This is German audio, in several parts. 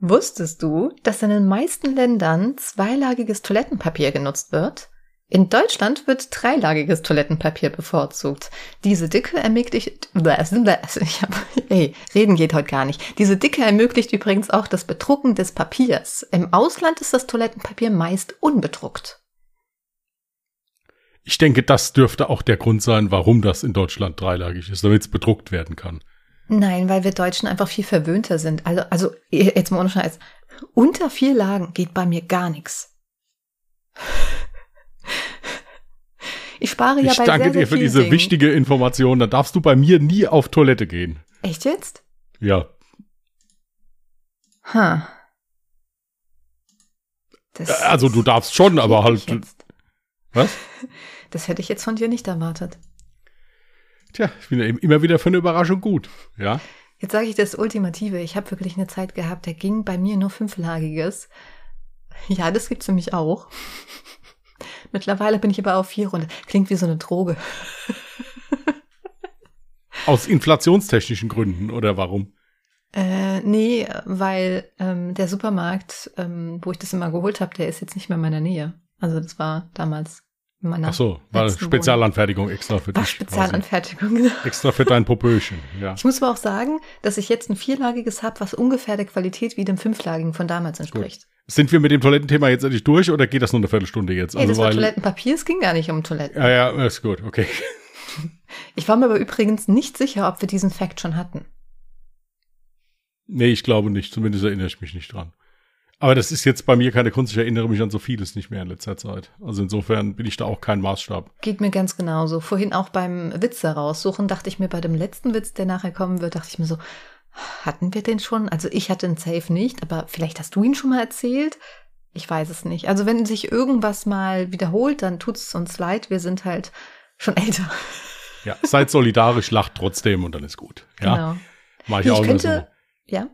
Wusstest du, dass in den meisten Ländern zweilagiges Toilettenpapier genutzt wird? In Deutschland wird dreilagiges Toilettenpapier bevorzugt. Diese Dicke ermöglicht, ich hab, ey, reden geht heute gar nicht. Diese Dicke ermöglicht übrigens auch das Bedrucken des Papiers. Im Ausland ist das Toilettenpapier meist unbedruckt. Ich denke, das dürfte auch der Grund sein, warum das in Deutschland dreilagig ist, damit es bedruckt werden kann. Nein, weil wir Deutschen einfach viel verwöhnter sind. Also, also jetzt mal ohne Scheiß. Unter vier Lagen geht bei mir gar nichts. Ich spare ja ich bei danke sehr, sehr dir für diese Dingen. wichtige Information. Da darfst du bei mir nie auf Toilette gehen. Echt jetzt? Ja. Ha. Das Also du darfst schon, aber halt. Was? Das hätte ich jetzt von dir nicht erwartet. Tja, ich bin ja immer wieder für eine Überraschung gut. Ja. Jetzt sage ich das Ultimative. Ich habe wirklich eine Zeit gehabt, da ging bei mir nur fünflagiges. Ja, das gibt's für mich auch. Mittlerweile bin ich aber auf vier runter. Klingt wie so eine Droge. Aus inflationstechnischen Gründen oder warum? Äh, nee, weil ähm, der Supermarkt, ähm, wo ich das immer geholt habe, der ist jetzt nicht mehr in meiner Nähe. Also das war damals Ach so, war Spezialanfertigung extra für. War dich. Spezialanfertigung, genau. Extra für dein Popöchen, ja. Ich muss aber auch sagen, dass ich jetzt ein vierlagiges habe, was ungefähr der Qualität wie dem fünflagigen von damals entspricht. Sind wir mit dem Toilettenthema jetzt endlich durch oder geht das nur eine Viertelstunde jetzt? Ey, das war weil, Toilettenpapier, es ging gar nicht um Toiletten. ja, ja, ist gut, okay. Ich war mir aber übrigens nicht sicher, ob wir diesen Fact schon hatten. Nee, ich glaube nicht. Zumindest erinnere ich mich nicht dran. Aber das ist jetzt bei mir keine Kunst. Ich erinnere mich an so vieles nicht mehr in letzter Zeit. Also insofern bin ich da auch kein Maßstab. Geht mir ganz genauso. Vorhin auch beim Witz heraussuchen, dachte ich mir bei dem letzten Witz, der nachher kommen wird, dachte ich mir so, hatten wir den schon? Also ich hatte einen Safe nicht, aber vielleicht hast du ihn schon mal erzählt. Ich weiß es nicht. Also wenn sich irgendwas mal wiederholt, dann tut es uns leid. Wir sind halt schon älter. Ja, seid solidarisch, lacht trotzdem und dann ist gut. Ja, Genau. mach ich Ich auch könnte, so. ja,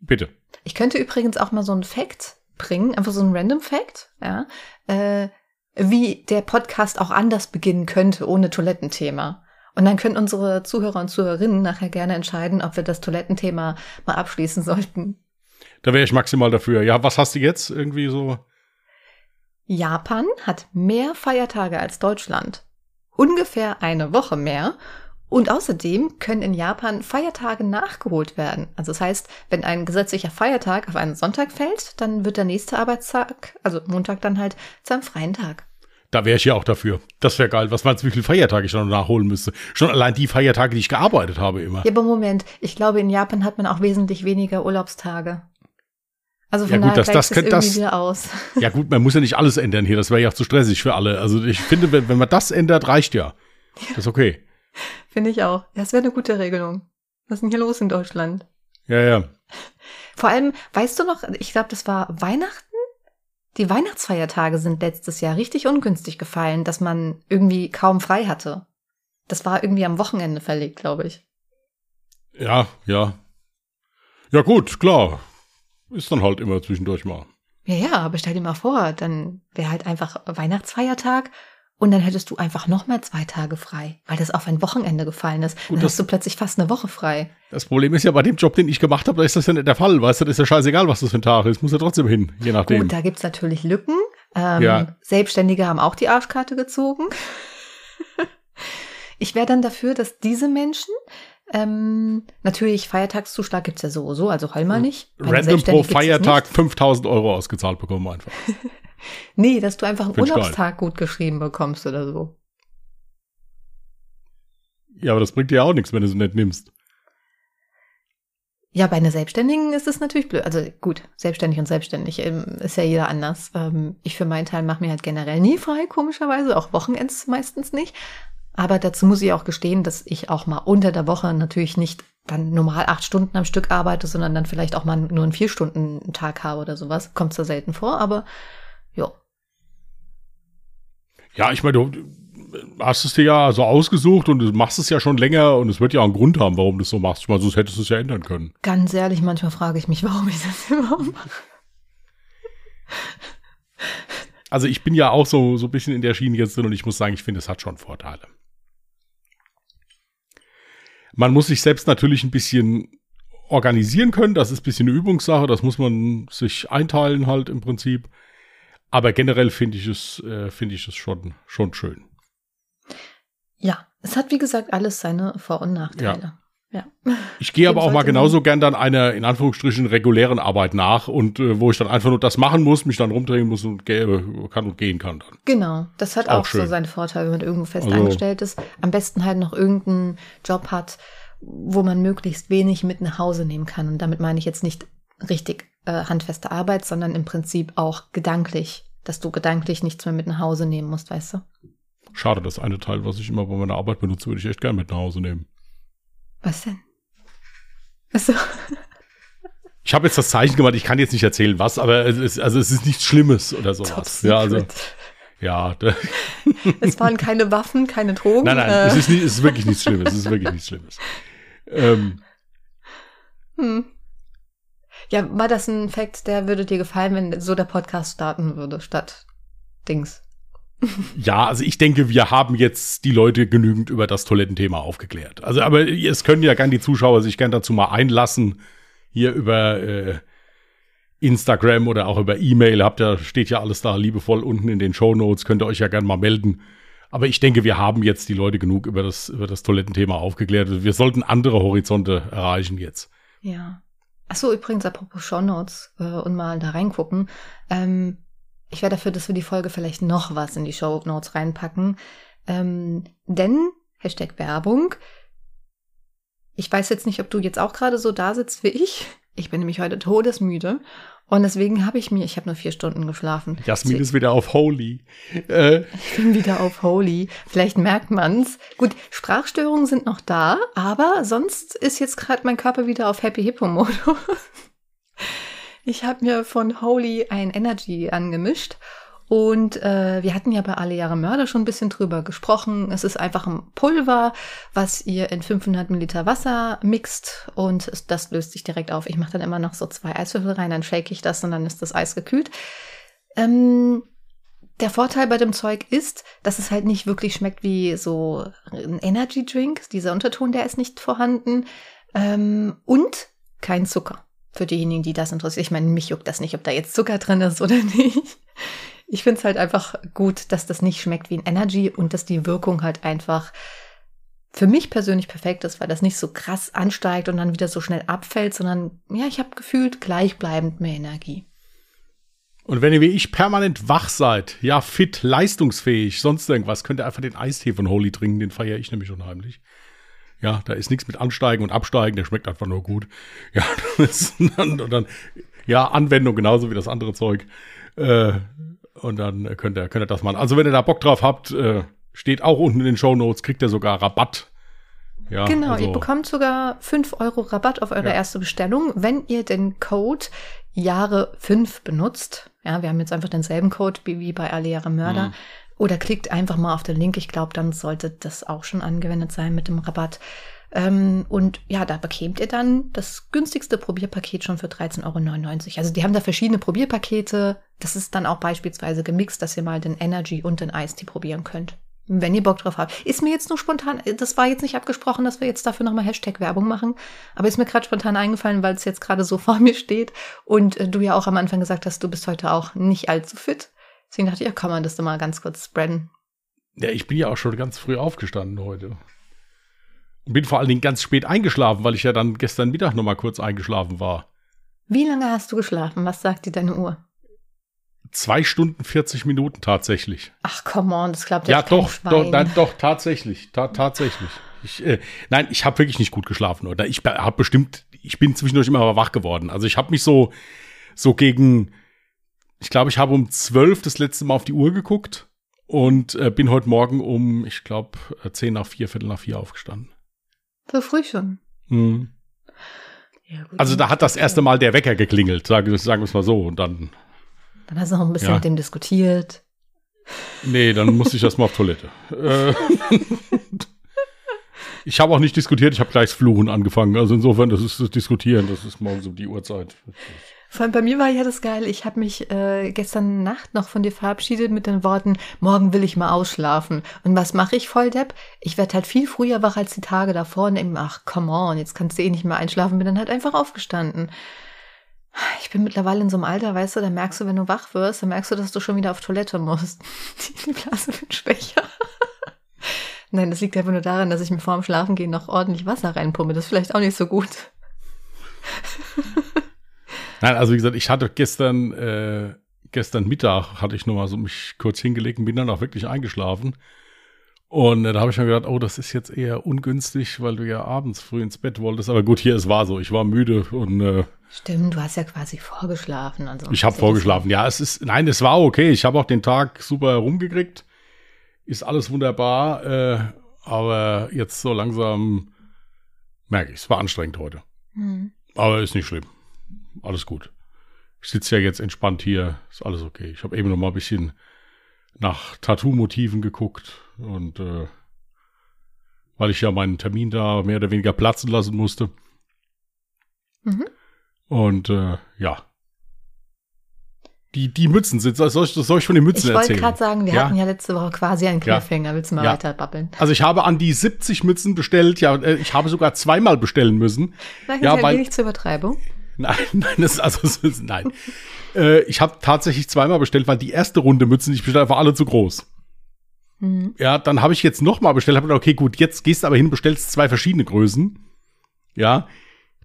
Bitte. Ich könnte übrigens auch mal so einen Fact bringen, einfach so einen Random Fact, ja, äh, wie der Podcast auch anders beginnen könnte ohne Toilettenthema. Und dann können unsere Zuhörer und Zuhörerinnen nachher gerne entscheiden, ob wir das Toilettenthema mal abschließen sollten. Da wäre ich maximal dafür. Ja, was hast du jetzt irgendwie so? Japan hat mehr Feiertage als Deutschland. Ungefähr eine Woche mehr. Und außerdem können in Japan Feiertage nachgeholt werden. Also das heißt, wenn ein gesetzlicher Feiertag auf einen Sonntag fällt, dann wird der nächste Arbeitstag, also Montag dann halt zu einem freien Tag. Da wäre ich ja auch dafür. Das wäre geil. Was meinst du, wie viele Feiertage ich noch nachholen müsste? Schon allein die Feiertage, die ich gearbeitet habe immer. Ja, aber Moment, ich glaube, in Japan hat man auch wesentlich weniger Urlaubstage. Also von Ja, gut, daher das- das könnte- irgendwie das- wieder aus. Ja gut, man muss ja nicht alles ändern hier. Das wäre ja auch zu stressig für alle. Also ich finde, wenn, wenn man das ändert, reicht ja. Das ist okay. Finde ich auch. Das wäre eine gute Regelung. Was ist denn hier los in Deutschland? Ja, ja. Vor allem, weißt du noch, ich glaube, das war Weihnachten? Die Weihnachtsfeiertage sind letztes Jahr richtig ungünstig gefallen, dass man irgendwie kaum frei hatte. Das war irgendwie am Wochenende verlegt, glaube ich. Ja, ja. Ja gut, klar. Ist dann halt immer zwischendurch mal. Ja, ja, aber stell dir mal vor, dann wäre halt einfach Weihnachtsfeiertag und dann hättest du einfach noch mal zwei Tage frei, weil das auf ein Wochenende gefallen ist. Gut, dann hast du plötzlich fast eine Woche frei. Das Problem ist ja bei dem Job, den ich gemacht habe, da ist das ja nicht der Fall. Weißt du, das ist ja scheißegal, was das für ein Tag ist. Muss ja trotzdem hin, je nachdem. Gut, da gibt's natürlich Lücken. Ähm, Ja. Selbstständige haben auch die Arschkarte gezogen. ich wäre dann dafür, dass diese Menschen ähm, natürlich Feiertagszuschlag gibt's ja so, also heul mal nicht. Random pro Feiertag 5000 Euro ausgezahlt bekommen einfach. Nee, dass du einfach einen Find. Urlaubstag gut geschrieben bekommst oder so. Ja, aber das bringt dir ja auch nichts, wenn du es nicht nimmst. Ja, bei einer Selbstständigen ist es natürlich blöd. Also gut, selbstständig und selbstständig ähm, ist ja jeder anders. Ähm, ich für meinen Teil mache mir halt generell nie frei, komischerweise, auch Wochenends meistens nicht. Aber dazu muss ich auch gestehen, dass ich auch mal unter der Woche natürlich nicht dann normal acht Stunden am Stück arbeite, sondern dann vielleicht auch mal nur einen vier Stunden Tag habe oder sowas. Kommt zwar selten vor, aber ja. Ich meine, du hast es dir ja so ausgesucht und du machst es ja schon länger und es wird ja auch einen Grund haben, warum du es so machst. Ich meine, sonst hättest du es ja ändern können. Ganz ehrlich, manchmal frage ich mich, warum ich das überhaupt mache. Also ich bin ja auch so, so ein bisschen in der Schiene jetzt drin und ich muss sagen, ich finde, es hat schon Vorteile. Man muss sich selbst natürlich ein bisschen organisieren können. Das ist ein bisschen eine Übungssache, das muss man sich einteilen halt im Prinzip. Aber generell finde ich es, äh, finde ich es schon, schon schön. Ja, es hat wie gesagt alles seine Vor- und Nachteile. Ja. Ich gehe aber auch mal genauso gern dann einer in Anführungsstrichen regulären Arbeit nach und äh, wo ich dann einfach nur das machen muss, mich dann rumdrehen muss und ge- kann und gehen kann dann. Genau, das hat Auch auch, so seinen Vorteil, wenn man irgendwo fest Also- angestellt ist. Am besten halt noch irgendeinen Job hat, wo man möglichst wenig mit nach Hause nehmen kann. Und damit meine ich jetzt nicht richtig äh, handfeste Arbeit, sondern im Prinzip auch gedanklich, dass du gedanklich nichts mehr mit nach Hause nehmen musst, weißt du? Schade, das eine Teil, was ich immer bei meiner Arbeit benutze, würde ich echt gerne mit nach Hause nehmen. Was denn? Also, Ich habe jetzt das Zeichen gemacht, ich kann jetzt nicht erzählen, was, aber es ist, also es ist nichts Schlimmes oder sowas. Ja, also, ja. es waren keine Waffen, keine Drogen. Nein, nein, äh, es ist, nicht, es ist wirklich nichts Schlimmes. Es ist wirklich nichts Schlimmes. Ähm, hm. Ja, war das ein Fact, der würde dir gefallen, wenn so der Podcast starten würde, statt Dings. ja, also ich denke, wir haben jetzt die Leute genügend über das Toilettenthema aufgeklärt. Also, aber es können ja gern die Zuschauer sich gern dazu mal einlassen, hier über äh, Instagram oder auch über E-Mail. Habt ja, steht ja alles da liebevoll unten in den Show Notes, könnt ihr euch ja gern mal melden. Aber ich denke, wir haben jetzt die Leute genug über das, über das Toilettenthema aufgeklärt. Wir sollten andere Horizonte erreichen jetzt. Ja. Ach so, übrigens, apropos Shownotes äh, und mal da reingucken. Ähm, ich wäre dafür, dass wir die Folge vielleicht noch was in die Shownotes reinpacken. Ähm, denn, Hashtag Werbung, ich weiß jetzt nicht, ob du jetzt auch gerade so da sitzt wie ich. Ich bin nämlich heute todesmüde. Und deswegen habe ich mir, ich habe nur vier Stunden geschlafen. Jasmin ist wieder auf Holy. Äh, Ich bin wieder auf Holy. Vielleicht merkt man's. Gut, Sprachstörungen sind noch da, aber sonst ist jetzt gerade mein Körper wieder auf Happy Hippo Modus. Ich habe mir von Holy ein Energy angemischt und äh, wir hatten ja bei Alle Jahre Mörder schon ein bisschen drüber gesprochen. Es ist einfach ein Pulver, was ihr in 500 Milliliter Wasser mixt und das löst sich direkt auf. Ich mache dann immer noch so zwei Eiswürfel rein, dann shake ich das und dann ist das Eis gekühlt. Ähm, der Vorteil bei dem Zeug ist, dass es halt nicht wirklich schmeckt wie so ein Energy Drink. Dieser Unterton, der ist nicht vorhanden. Ähm, und kein Zucker. Für diejenigen, die das interessiert. Ich meine, mich juckt das nicht, ob da jetzt Zucker drin ist oder nicht. Ich finde es halt einfach gut, dass das nicht schmeckt wie ein Energy und dass die Wirkung halt einfach für mich persönlich perfekt ist, weil das nicht so krass ansteigt und dann wieder so schnell abfällt, sondern ja, ich habe gefühlt gleichbleibend mehr Energie. Und wenn ihr wie ich permanent wach seid, ja, fit, leistungsfähig, sonst irgendwas, könnt ihr einfach den Eistee von Holy trinken, den feiere ich nämlich unheimlich. Ja, da ist nichts mit Ansteigen und Absteigen, der schmeckt einfach nur gut. Ja, und dann, ja, Anwendung genauso wie das andere Zeug. Äh, und dann könnt ihr, könnt ihr das machen. Also wenn ihr da Bock drauf habt, äh, steht auch unten in den Show Notes, kriegt ihr sogar Rabatt. Ja, Genau, also, ihr bekommt sogar 5 Euro Rabatt auf eure Ja. erste Bestellung, wenn ihr den Code Jahre 5 benutzt. Ja, wir haben jetzt einfach denselben Code wie, wie bei alle Jahre Mörder. Mhm. Oder klickt einfach mal auf den Link. Ich glaube, dann sollte das auch schon angewendet sein mit dem Rabatt. Ähm, und ja, da bekämt ihr dann das günstigste Probierpaket schon für 13,99 Euro. Also die haben da verschiedene Probierpakete. Das ist dann auch beispielsweise gemixt, dass ihr mal den Energy und den Eistee probieren könnt. Wenn ihr Bock drauf habt. Ist mir jetzt nur spontan, das war jetzt nicht abgesprochen, dass wir jetzt dafür nochmal Hashtag Werbung machen, aber ist mir gerade spontan eingefallen, weil es jetzt gerade so vor mir steht und äh, du ja auch am Anfang gesagt hast, du bist heute auch nicht allzu fit. Deswegen dachte ich, ja, kann man das doch mal ganz kurz spreaden. Ja, ich bin ja auch schon ganz früh aufgestanden heute. Und bin vor allen Dingen ganz spät eingeschlafen, weil ich ja dann gestern Mittag noch mal kurz eingeschlafen war. Wie lange hast du geschlafen? Was sagt dir deine Uhr? Zwei Stunden 40 Minuten tatsächlich. Ach, come on, das glaubt Ja, doch, Schwein. doch, nein, doch, tatsächlich. Ta tatsächlich. Ich, äh, nein, ich habe wirklich nicht gut geschlafen. Oder ich habe bestimmt, ich bin zwischendurch immer wach geworden. Also ich habe mich so, so gegen, ich glaube, ich habe um zwölf das letzte Mal auf die Uhr geguckt und äh, bin heute Morgen um, ich glaube, zehn nach vier, Viertel nach vier aufgestanden. So früh schon. Mhm. Ja, gut. Also da hat das erste Mal der Wecker geklingelt, sagen, sagen wir es mal so. Und dann, Dann hast du noch ein bisschen Ja. mit dem diskutiert. nee, dann musste ich erst mal auf Toilette. Äh, ich habe auch nicht diskutiert, ich habe gleich das Fluchen angefangen. Also insofern, das ist das Diskutieren, das ist morgens um die Uhrzeit. Vor allem bei mir war ja das geil. Ich habe mich äh, gestern Nacht noch von dir verabschiedet mit den Worten, morgen will ich mal ausschlafen. Und was mache ich, Volldepp? Ich werde halt viel früher wach als die Tage davor und denke, ach, come on, jetzt kannst du eh nicht mehr einschlafen. Bin dann halt einfach aufgestanden. Ich bin mittlerweile in so einem Alter, weißt du, da merkst du, wenn du wach wirst, dann merkst du, dass du schon wieder auf Toilette musst. Die Blase wird schwächer. Nein, das liegt einfach nur daran, dass ich mir vor dem Schlafengehen noch ordentlich Wasser reinpumpe. Das ist vielleicht auch nicht so gut. Nein, also wie gesagt, ich hatte gestern, äh, gestern Mittag hatte ich nochmal so mich kurz hingelegt und bin dann auch wirklich eingeschlafen. Und äh, da habe ich mir gedacht, oh, das ist jetzt eher ungünstig, weil du ja abends früh ins Bett wolltest. Aber gut, hier, es war so. Ich war müde und äh, Stimmt, du hast ja quasi vorgeschlafen. Also ich habe vorgeschlafen. Ja, es ist, nein, es war okay. Ich habe auch den Tag super herumgekriegt. Ist alles wunderbar. Äh, aber jetzt so langsam merke ich, es war anstrengend heute. Hm. Aber ist nicht schlimm. Alles gut. Ich sitze ja jetzt entspannt hier. Ist alles okay. Ich habe eben noch mal ein bisschen nach Tattoo-Motiven geguckt und äh, weil ich ja meinen Termin da mehr oder weniger platzen lassen musste. Mhm. Und äh, ja. Die, die Mützen sind, soll ich, soll ich von den Mützen Ich wollte erzählen? gerade sagen, wir Ja. hatten ja letzte Woche quasi einen Ja. Cliffhanger. Willst du mal Ja. weiter babbeln? Also ich habe an die 70 Mützen bestellt, ja, äh, ich habe sogar zweimal bestellen müssen. Sag Ja, ja, weil- wenig zur Übertreibung. Nein, nein, das ist also das ist, nein. äh, ich habe tatsächlich zweimal bestellt, weil die erste Runde Mützen, die ich bestellt habe, war alle zu groß. Hm. Ja, dann habe ich jetzt noch mal bestellt, habe gedacht, okay, gut, jetzt gehst du aber hin, bestellst zwei verschiedene Größen. Ja.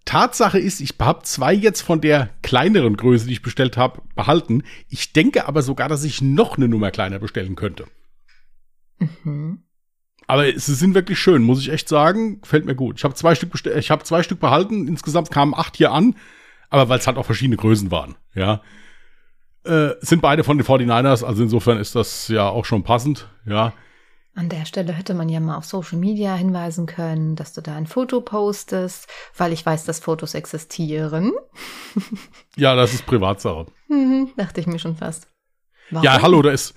Tatsache ist, ich habe zwei jetzt von der kleineren Größe, die ich bestellt habe, behalten. Ich denke aber sogar, dass ich noch eine Nummer kleiner bestellen könnte. Mhm. Aber sie sind wirklich schön, muss ich echt sagen. Gefällt mir gut. Ich habe zwei Stück bestell- ich habe zwei Stück behalten. Insgesamt kamen acht hier an, aber weil es halt auch verschiedene Größen waren. Ja, äh, sind beide von den 49ers. Also insofern ist das ja auch schon passend. Ja, An der Stelle hätte man ja mal auf Social Media hinweisen können, dass du da ein Foto postest, weil ich weiß, dass Fotos existieren. ja, das ist Privatsache. Mhm, dachte ich mir schon fast. Warum? Ja, hallo, da ist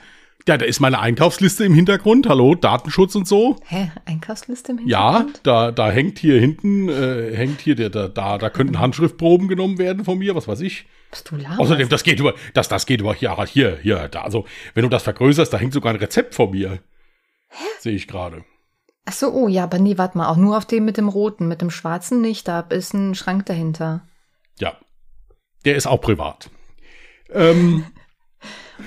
ja, da ist meine Einkaufsliste im Hintergrund. Hallo, Datenschutz und so. Hä? Einkaufsliste im Ja, Hintergrund? da, da hängt hier hinten, äh, hängt hier, der, da, da, da könnten Handschriftproben genommen werden von mir, was weiß ich. Bist du laberst? Außerdem, das geht über, das, das geht über, ja, hier, hier, da, also, wenn du das vergrößerst, da hängt sogar ein Rezept von mir. Sehe ich gerade. Ach so, oh ja, aber nee, warte mal, auch nur auf dem mit dem roten, mit dem schwarzen nicht, da ist ein Schrank dahinter. Ja. Der ist auch privat. Ähm,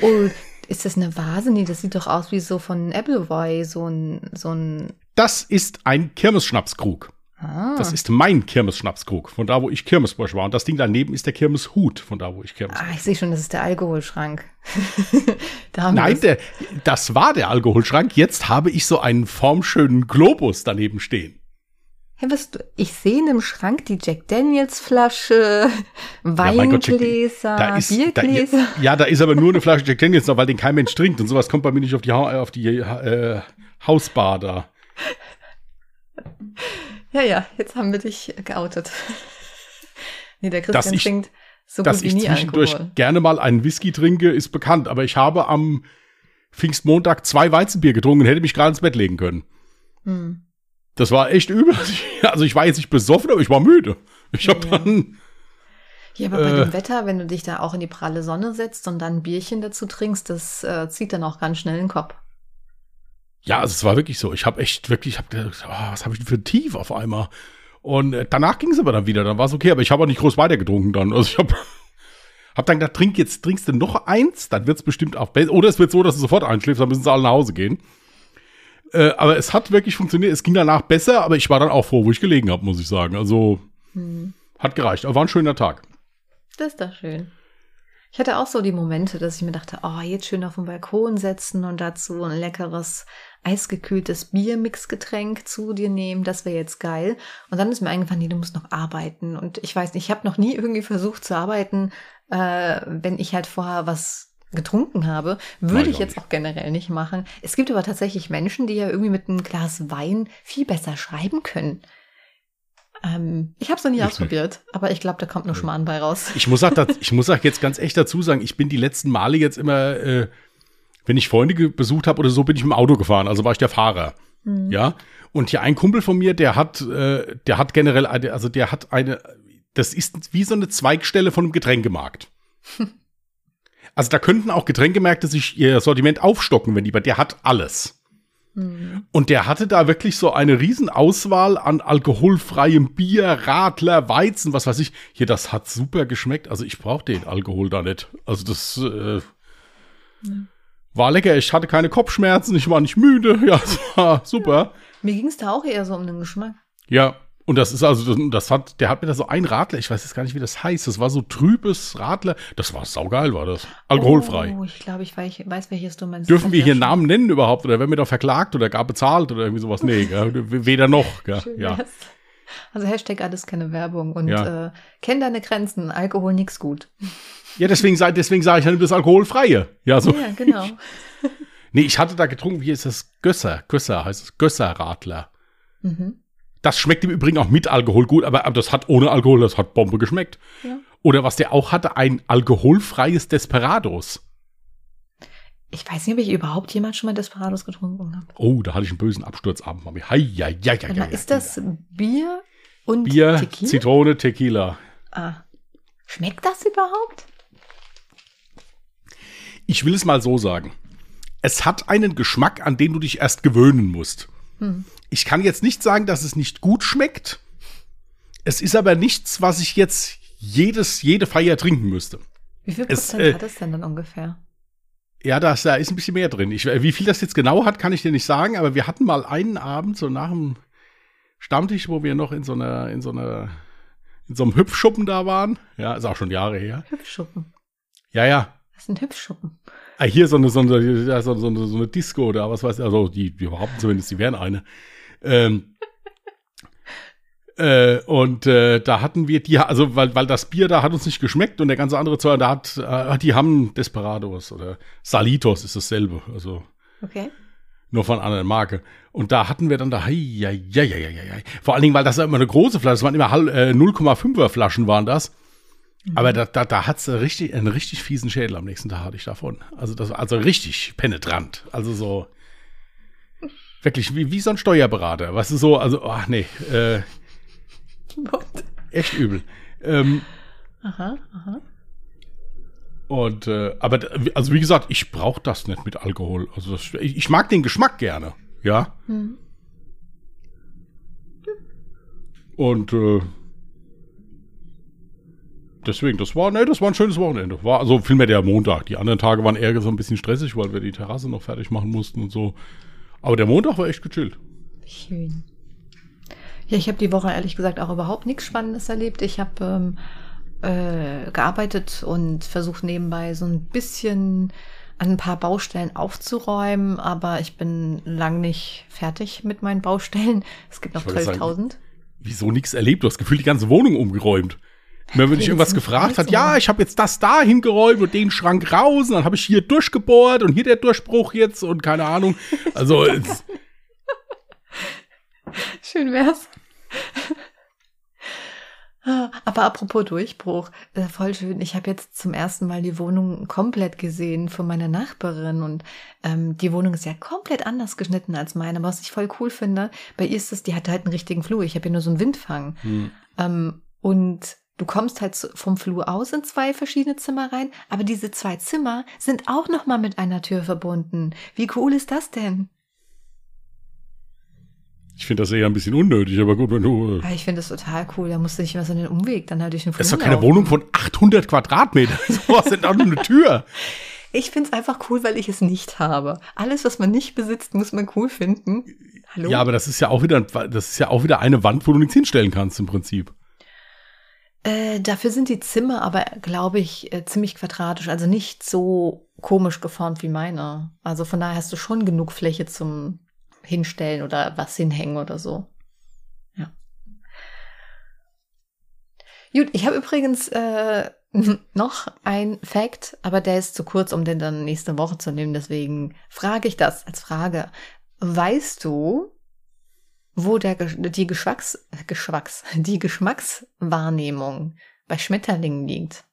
Oh, ist das eine Vase? Nee, das sieht doch aus wie so von Appleboy, so ein, so ein, das ist ein Kirmesschnapskrug. Ah. Das ist mein Kirmesschnapskrug, von da, wo ich Kirmesbursch war. Und das Ding daneben ist der Kirmeshut, von da, wo ich Kirmes. Ah, ich sehe schon, das ist der Alkoholschrank. da Nein, das. der, das war der Alkoholschrank. Jetzt habe ich so einen formschönen Globus daneben stehen. Hey, was du, ich sehe in dem Schrank die Jack Daniels Flasche, Gott, Weingläser, Da ist, da, Biergläser. ja, da ist aber nur eine Flasche Jack Daniels noch, weil den kein Mensch trinkt. Und sowas kommt bei mir nicht auf die, auf die äh, Hausbar da. Ja, ja, jetzt haben wir dich geoutet. nee, der Christian ich- trinkt so Dass gut wie ich nie zwischendurch Alkohol. gerne mal einen Whisky trinke, ist bekannt. Aber ich habe am Pfingstmontag zwei Weizenbier getrunken und hätte mich gerade ins Bett legen können. Hm. Das war echt übel. Also ich war jetzt nicht besoffen, aber ich war müde. Ich habe Ja. dann, Ja, aber bei Äh. dem Wetter, wenn du dich da auch in die pralle Sonne setzt und dann ein Bierchen dazu trinkst, das äh, zieht dann auch ganz schnell den Kopf. Ja, also es war wirklich so. Ich habe echt wirklich, ich habe gedacht, oh, was habe ich denn für ein Tief auf einmal? Und äh, danach ging es aber dann wieder, dann war es okay, aber ich habe auch nicht groß weiter getrunken dann. Also ich habe hab dann gedacht, trink jetzt, trinkst du noch eins, dann wird es bestimmt auch besser. Oder es wird so, dass du sofort einschläfst, dann müssen sie alle nach Hause gehen. Äh, aber es hat wirklich funktioniert. Es ging danach besser, aber ich war dann auch froh, wo ich gelegen habe, muss ich sagen. Also Hm. hat gereicht. Aber war ein schöner Tag. Das ist doch schön. Ich hatte auch so die Momente, dass ich mir dachte, oh, jetzt schön auf den Balkon setzen und dazu ein leckeres, eisgekühltes Biermixgetränk zu dir nehmen. Das wäre jetzt geil. Und dann ist mir eingefallen, nee, du musst noch arbeiten. Und ich weiß nicht, ich habe noch nie irgendwie versucht zu arbeiten, äh, wenn ich halt vorher was getrunken habe. Würde ich jetzt auch generell nicht machen. Es gibt aber tatsächlich Menschen, die ja irgendwie mit einem Glas Wein viel besser schreiben können. Ähm, ich habe es noch nie Ich- ausprobiert, aber ich glaube, da kommt nur Schmarrn bei raus. Ich muss auch, dat- ich muss auch jetzt ganz echt dazu sagen, ich bin die letzten Male jetzt immer, äh, wenn ich Freunde besucht habe oder so, bin ich mit dem Auto gefahren. Also war ich der Fahrer. Ja. Und hier ein Kumpel von mir, der hat, äh, der hat generell eine, also der hat eine, das ist wie so eine Zweigstelle von einem Getränkemarkt. Also da könnten auch Getränkemärkte sich ihr Sortiment aufstocken, wenn die, der hat alles. Und der hatte da wirklich so eine Riesenauswahl an alkoholfreiem Bier, Radler, Weizen, was weiß ich. Hier, das hat super geschmeckt. Also ich brauche den Alkohol da nicht. Also das äh, war lecker. Ich hatte keine Kopfschmerzen, ich war nicht müde. Ja, das war super. Mir ging es da auch eher so um den Geschmack. Ja, und das ist also, das, hat, der hat mir da so ein Radler, ich weiß jetzt gar nicht, wie das heißt. Das war so trübes Radler. Das war saugeil, war das. Alkoholfrei. Oh, ich glaube, ich weiß, welches du meinst. Dürfen wir hier. Namen nennen überhaupt? Oder werden wir da verklagt oder gar bezahlt oder irgendwie sowas? Nee, weder noch. Gell? Schön Ja. wär's. Also Hashtag alles keine Werbung und Ja. äh, kenn deine Grenzen, Alkohol nix gut. ja, deswegen, deswegen sage ich dann das Alkoholfreie. Ja, so. Ja, genau. Nee, ich hatte da getrunken, wie ist das? Gösser. Gösser heißt es. Gösser-Radler. mhm. Das schmeckt im Übrigen auch mit Alkohol gut, aber, das hat ohne Alkohol, das hat Bombe geschmeckt. Ja. Oder was der auch hatte, ein alkoholfreies Desperados. Ich weiß nicht, ob ich überhaupt jemals schon mal Desperados getrunken habe. Oh, da hatte ich einen bösen Absturzabend, Mami. Hei, ja, ja, ja, ja, ist das Bier und Bier, Tequila? Zitrone, Tequila. Ah. Schmeckt das überhaupt? Ich will es mal so sagen. Es hat einen Geschmack, an den du dich erst gewöhnen musst. Hm. Ich kann jetzt nicht sagen, dass es nicht gut schmeckt. Es ist aber nichts, was ich jetzt jedes, jede Feier trinken müsste. Wie viel Es, Prozent äh, hat es denn dann ungefähr? Ja, da ist, da ist ein bisschen mehr drin. Ich, wie viel das jetzt genau hat, kann ich dir nicht sagen, aber wir hatten mal einen Abend, so nach dem Stammtisch, wo wir noch in so einer, in so einer, in so einem Hüpfschuppen da waren. Ja, ist auch schon Jahre her. Hüpfschuppen. Ja, ja. Das sind Hüpfschuppen. Ah, hier so eine, so eine, so, eine, so eine Disco oder was weiß ich, also die, die behaupten zumindest, die wären eine. Ähm, äh, und äh, da hatten wir die, also weil, weil das Bier da hat uns nicht geschmeckt und der ganze andere Zeug, da hat, äh, die haben Desperados oder Salitos ist dasselbe, also Okay. nur von einer anderen Marke. Und da hatten wir dann da, hei, hei, hei, hei, hei, vor allen Dingen, weil das ja immer eine große Flasche, das waren immer äh, 0,5er Flaschen waren das. Aber da, da, da hat's richtig, einen richtig fiesen Schädel am nächsten Tag hatte ich davon. Also das, also richtig penetrant. Also so, wirklich wie, wie so ein Steuerberater. Weißt du, so, also, ach nee, äh, echt übel. Ähm, Aha, aha. Und äh, aber also wie gesagt, ich brauche das nicht mit Alkohol. Also das, ich, ich mag den Geschmack gerne, ja. Hm. Und äh, deswegen, das war, ne, das war ein schönes Wochenende. War also vielmehr der Montag. Die anderen Tage waren eher so ein bisschen stressig, weil wir die Terrasse noch fertig machen mussten und so. Aber der Montag war echt gechillt. Schön. Ja, ich habe die Woche ehrlich gesagt auch überhaupt nichts Spannendes erlebt. Ich habe ähm, äh, gearbeitet und versucht nebenbei so ein bisschen an ein paar Baustellen aufzuräumen, aber ich bin lang nicht fertig mit meinen Baustellen. Es gibt noch Ich wollte sagen, 12.000. Wieso nichts erlebt? Du hast gefühlt die ganze Wohnung umgeräumt. Wenn dich jetzt irgendwas gefragt hat, ja, ich habe jetzt das da hingeräumt und den Schrank raus und dann habe ich hier durchgebohrt und hier der Durchbruch jetzt und keine Ahnung. Also es- Schön wär's. Aber apropos Durchbruch, äh, voll schön. Ich habe jetzt zum ersten Mal die Wohnung komplett gesehen von meiner Nachbarin und ähm, die Wohnung ist ja komplett anders geschnitten als meine. Was ich voll cool finde, bei ihr ist es, die hat halt einen richtigen Flur. Ich habe hier nur so einen Windfang. hm. Ähm, und du kommst halt vom Flur aus in zwei verschiedene Zimmer rein, aber diese zwei Zimmer sind auch noch mal mit einer Tür verbunden. Wie cool ist das denn? ich finde das eher ein bisschen unnötig, aber gut, wenn du. Äh, Ja, ich finde das total cool. Da musst du nicht immer so den Umweg dann halt durch den Flur das ist doch keine laufen. Wohnung von 800 Quadratmetern. So was sind auch nur eine Tür. Ich finde es einfach cool, weil ich es nicht habe. Alles, was man nicht besitzt, muss man cool finden. Hallo? Ja, aber das ist ja auch wieder, das ist ja auch wieder eine Wand, wo du nichts hinstellen kannst im Prinzip. Äh, dafür sind die Zimmer aber, glaube ich, äh, ziemlich quadratisch. Also nicht so komisch geformt wie meine. Also von daher hast du schon genug Fläche zum Hinstellen oder was hinhängen oder so. Ja. Gut, ich habe übrigens äh, noch ein Fact, aber der ist zu kurz, um den dann nächste Woche zu nehmen. Deswegen frage ich das als Frage. Weißt du, wo der, die Geschmacks, Geschmacks, die Geschmackswahrnehmung bei Schmetterlingen liegt?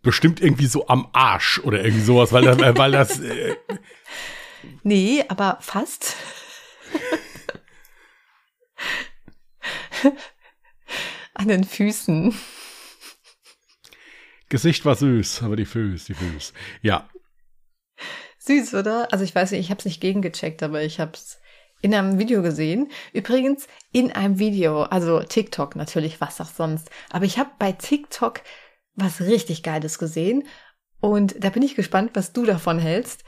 Bestimmt irgendwie so am Arsch oder irgendwie sowas, weil das, weil das äh, Nee, aber fast. An den Füßen. Gesicht war süß, aber die Füße, die Füße. Ja. Süß, oder? Also ich weiß nicht, ich habe es nicht gegengecheckt, aber ich habe es in einem Video gesehen. Übrigens in einem Video, also TikTok natürlich, was auch sonst. Aber ich habe bei TikTok was richtig Geiles gesehen und da bin ich gespannt, was du davon hältst.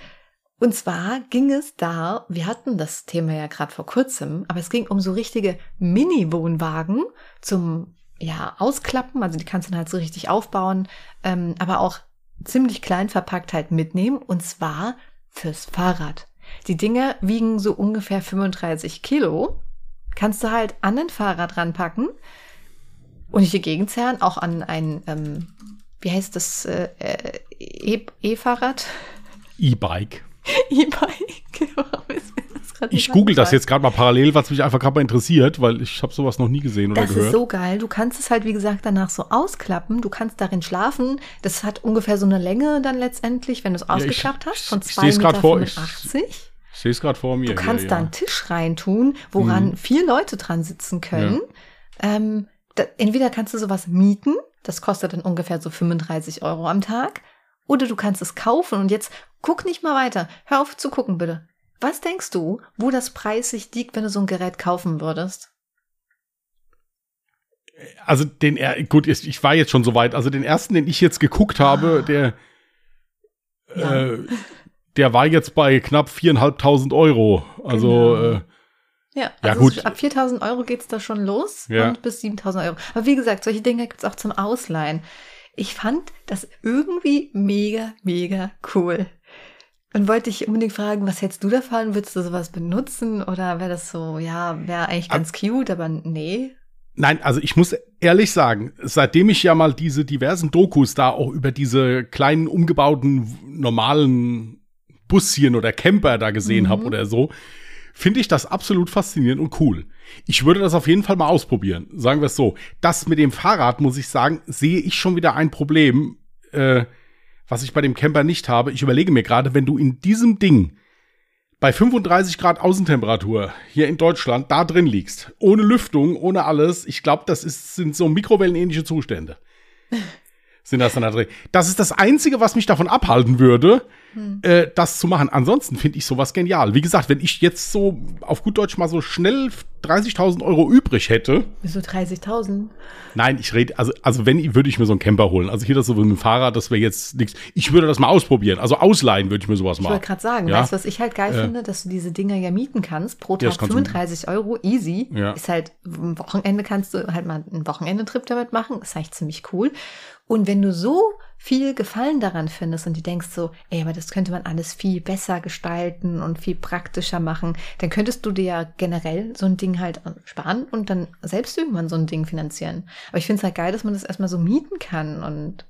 Und zwar ging es da, wir hatten das Thema ja gerade vor kurzem, aber es ging um so richtige Mini-Wohnwagen zum ja, Ausklappen, also die kannst du dann halt so richtig aufbauen, ähm, aber auch ziemlich klein verpackt halt mitnehmen und zwar fürs Fahrrad. Die Dinger wiegen so ungefähr 35 Kilo, kannst du halt an ein Fahrrad ranpacken und nicht die Gegend zerren, auch an ein, ähm, wie heißt das, äh, äh E-Fahrrad? E-Bike. E-Bike. Ich google das jetzt gerade mal parallel, was mich einfach gerade mal interessiert, weil ich habe sowas noch nie gesehen oder das gehört. Das ist so geil. Du kannst es halt, wie gesagt, danach so ausklappen. Du kannst darin schlafen. Das hat ungefähr so eine Länge dann letztendlich, wenn du es ausgeklappt ja, hast, von 2,85 Meter. Vor, ich, ich sehe es gerade vor mir. Du kannst hier, da einen Tisch reintun, woran mhm. vier Leute dran sitzen können. Ja. Ähm, da, entweder kannst du sowas mieten, das kostet dann ungefähr so 35 Euro am Tag. Oder du kannst es kaufen und jetzt guck nicht mal weiter. Hör auf zu gucken, bitte. Was denkst du, wo das preislich liegt, wenn du so ein Gerät kaufen würdest? Also den, gut, ich war jetzt schon so weit. Also den ersten, den ich jetzt geguckt habe, ah. der, ja. äh, der war jetzt bei knapp viereinhalbtausend Euro. Also genau. äh, ja, also ja, gut. ab 4000 Euro geht's da schon los ja. und bis 7000 Euro. Aber wie gesagt, solche Dinge gibt's auch zum Ausleihen. Ich fand das irgendwie mega, mega cool. Und wollte ich unbedingt fragen, was hättest du davon? Würdest du sowas benutzen? Oder wäre das so, ja, wäre eigentlich ganz cute, aber nee? Nein, also ich muss ehrlich sagen, seitdem ich ja mal diese diversen Dokus da auch über diese kleinen umgebauten normalen Buschen oder Camper da gesehen mhm. habe oder so, finde ich das absolut faszinierend und cool. Ich würde das auf jeden Fall mal ausprobieren, sagen wir es so. Das mit dem Fahrrad, muss ich sagen, sehe ich schon wieder ein Problem, äh, was ich bei dem Camper nicht habe. Ich überlege mir gerade, wenn du in diesem Ding bei 35 Grad Außentemperatur hier in Deutschland da drin liegst, ohne Lüftung, ohne alles, ich glaube, das ist, sind so mikrowellenähnliche Zustände. sind das dann da drin. Das ist das Einzige, was mich davon abhalten würde, hm. äh, das zu machen. Ansonsten finde ich sowas genial. Wie gesagt, wenn ich jetzt so auf gut Deutsch mal so schnell 30.000 Euro übrig hätte. Wieso 30.000? Nein, ich rede, also, also wenn, würde ich mir so einen Camper holen. Also hier das so mit dem Fahrrad, das wäre jetzt nichts. Ich würde das mal ausprobieren. Also ausleihen würde ich mir sowas machen. Ich wollte gerade sagen, ja? weißt du, was ich halt geil äh, finde, dass du diese Dinger ja mieten kannst. Pro Tag ja, 35 Euro, easy. Ja. Ist halt, am Wochenende kannst du halt mal einen Wochenendetrip damit machen. Ist eigentlich ziemlich cool. Und wenn du so viel Gefallen daran findest und du denkst so, ey, aber das könnte man alles viel besser gestalten und viel praktischer machen, dann könntest du dir ja generell so ein Ding halt sparen und dann selbst irgendwann so ein Ding finanzieren. Aber ich finde es halt geil, dass man das erstmal so mieten kann und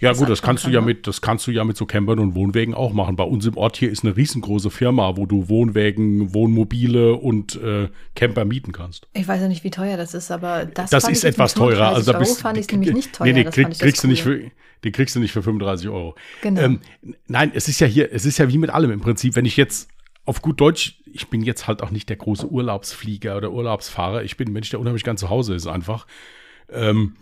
ja gut, das kannst du ja mit, das kannst du ja mit so Campern und Wohnwägen auch machen. Bei uns im Ort hier ist eine riesengroße Firma, wo du Wohnwägen, Wohnmobile und äh, Camper mieten kannst. Ich weiß ja nicht, wie teuer das ist, aber das, das ist etwas teurer. Also da bist, Euro fand ich nämlich nicht teuer. Nee, nee, krieg, kriegst du nicht für, die kriegst du nicht für 35 Euro. Genau. Ähm, nein, es ist ja hier, es ist ja wie mit allem im Prinzip. Wenn ich jetzt auf gut Deutsch, ich bin jetzt halt auch nicht der große Urlaubsflieger oder Urlaubsfahrer. Ich bin ein Mensch, der unheimlich gern zu Hause ist einfach. Ähm,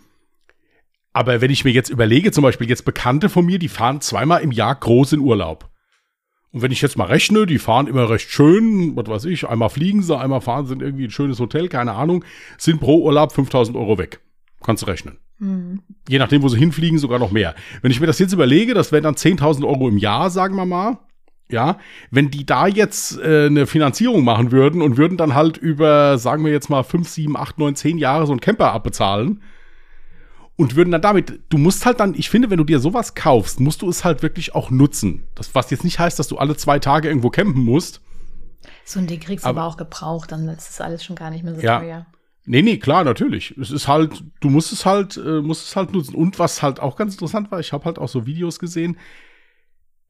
aber wenn ich mir jetzt überlege, zum Beispiel jetzt Bekannte von mir, die fahren zweimal im Jahr groß in Urlaub. Und wenn ich jetzt mal rechne, die fahren immer recht schön, was weiß ich, einmal fliegen sie, einmal fahren sie in irgendwie ein schönes Hotel, keine Ahnung, sind pro Urlaub 5000 Euro weg. Kannst du rechnen. Mhm. Je nachdem, wo sie hinfliegen, sogar noch mehr. Wenn ich mir das jetzt überlege, das wären dann 10.000 Euro im Jahr, sagen wir mal. Ja, wenn die da jetzt äh, eine Finanzierung machen würden und würden dann halt über, sagen wir jetzt mal, 5, 7, 8, 9, 10 Jahre so einen Camper abbezahlen, und würden dann damit, du musst halt dann, ich finde, wenn du dir sowas kaufst, musst du es halt wirklich auch nutzen. Das, was jetzt nicht heißt, dass du alle zwei Tage irgendwo campen musst. So ein Ding kriegst du aber, aber auch gebraucht, dann ist das alles schon gar nicht mehr so ja. teuer. Nee, nee, klar, natürlich. Es ist halt, du musst es halt, äh, musst es halt nutzen. Und was halt auch ganz interessant war, ich habe halt auch so Videos gesehen,